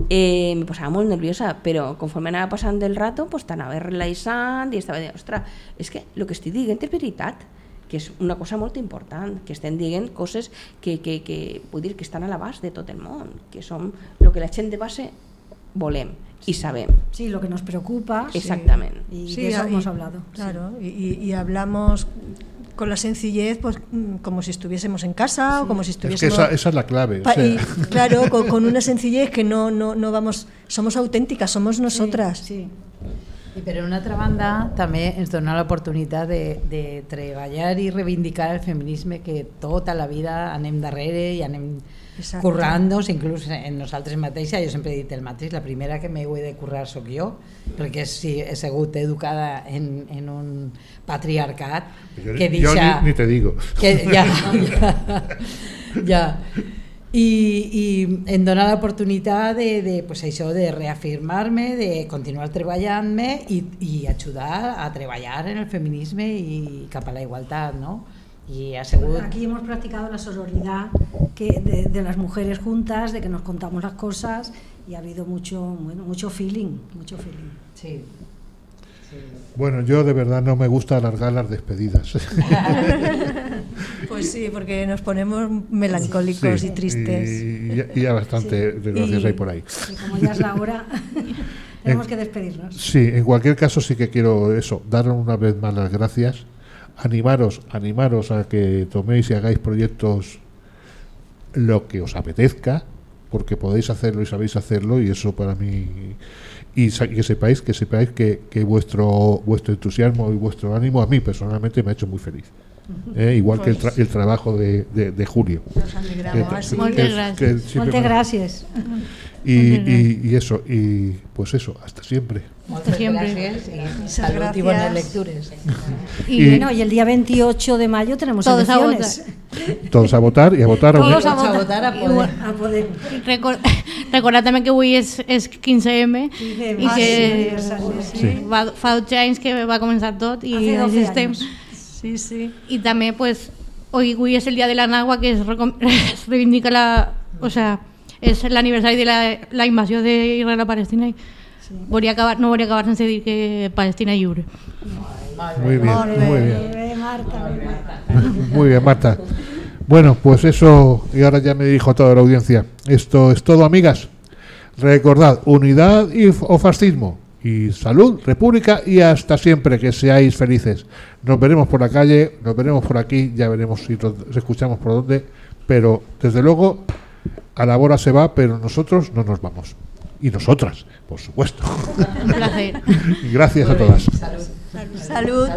eh, me posava molt nerviosa però conforme anava passant del rato pues, t'anava relaxant i estava dient, ostres, és que el que estic dient és veritat que és una cosa molt important, que estem dient coses que, que, que, vull dir, que estan a l'abast de tot el món, que són el que la gent de base volem i sabem. Sí, lo que nos preocupa. Exactament. Y Sí, de eso y- hemos hablado. Claro, y, y- y hablamos con la sencillez, pues como si estuviésemos en casa o como si Es que estuviésemos. esa, esa es la clave. o sea, y, claro, con, con una sencillez que no, no, no vamos, somos auténticas, somos nosotras. Sí. I per una altra banda, també ens dona l'oportunitat de, de treballar i reivindicar el feminisme que tota la vida anem darrere i anem Exacte. currant-nos, inclús en nosaltres mateixa, jo sempre he dit el mateix, la primera que m'he de currar sóc jo, perquè sí, he sigut educada en, en un patriarcat que deixa... ni, ni te digo. que ja, ja, ja. I, i em dona l'oportunitat de, de, pues això, de reafirmar-me, de continuar treballant-me i, i ajudar a treballar en el feminisme i cap a la igualtat, no? Y ha sigut... Aquí hemos practicado la sororidad que de, de las mujeres juntas, de que nos contamos las cosas y ha habido mucho, bueno, mucho feeling, mucho feeling. Sí. Bueno, yo de verdad no me gusta alargar las despedidas. Pues sí, porque nos ponemos melancólicos Sí, y tristes. Y, ya- y ya bastante desgracias Y- hay por ahí. Y como ya es la hora, tenemos que despedirnos. Sí, en cualquier caso sí que quiero eso, daros una vez más las gracias, animaros, animaros a que toméis y hagáis proyectos lo que os apetezca, porque podéis hacerlo y sabéis hacerlo y eso para mí y que sepáis que sepáis que, que vuestro vuestro entusiasmo y vuestro ánimo a mí personalmente me ha hecho muy feliz. ¿Eh? igual que el, tra- el trabajo de, de- de Julio. Siempre Muchas gracias. Y, y- y eso, y pues eso, hasta siempre. Muchas salut i bones gracias. lectures. Y, Y- Bueno, y el día 28 de mayo tenemos Todos a elecciones. Todos a votar y a votar a Todos a votar. votar a poder. bueno, A poder. Recor recordar també que avui és, és 15M i Ah, que sí, sí, sí. va, fa 12 anys que va començar tot i Hace 12 així estem. años. Sí, sí. Y también, pues, hoy, hoy es el día de la Nagua, que es, reivindica la. O sea, es el aniversario de la, la invasión de Israel a Palestina. Y acabar, no volia acabar sense dir que Palestina es lliure. Muy bien, muy bien. Marta, muy bien. Marta. Bueno, pues eso, y ahora ya me dirijo a toda la audiencia. Esto es todo, amigas. Recordad, unidad y, o fascismo. Y salud, república y hasta siempre, que seáis felices. Nos veremos por la calle, nos veremos por aquí, ya veremos si nos escuchamos por dónde, pero desde luego a la hora se va, pero nosotros no nos vamos. Y nosotras, por supuesto. Un placer. Y gracias a todas. Salud.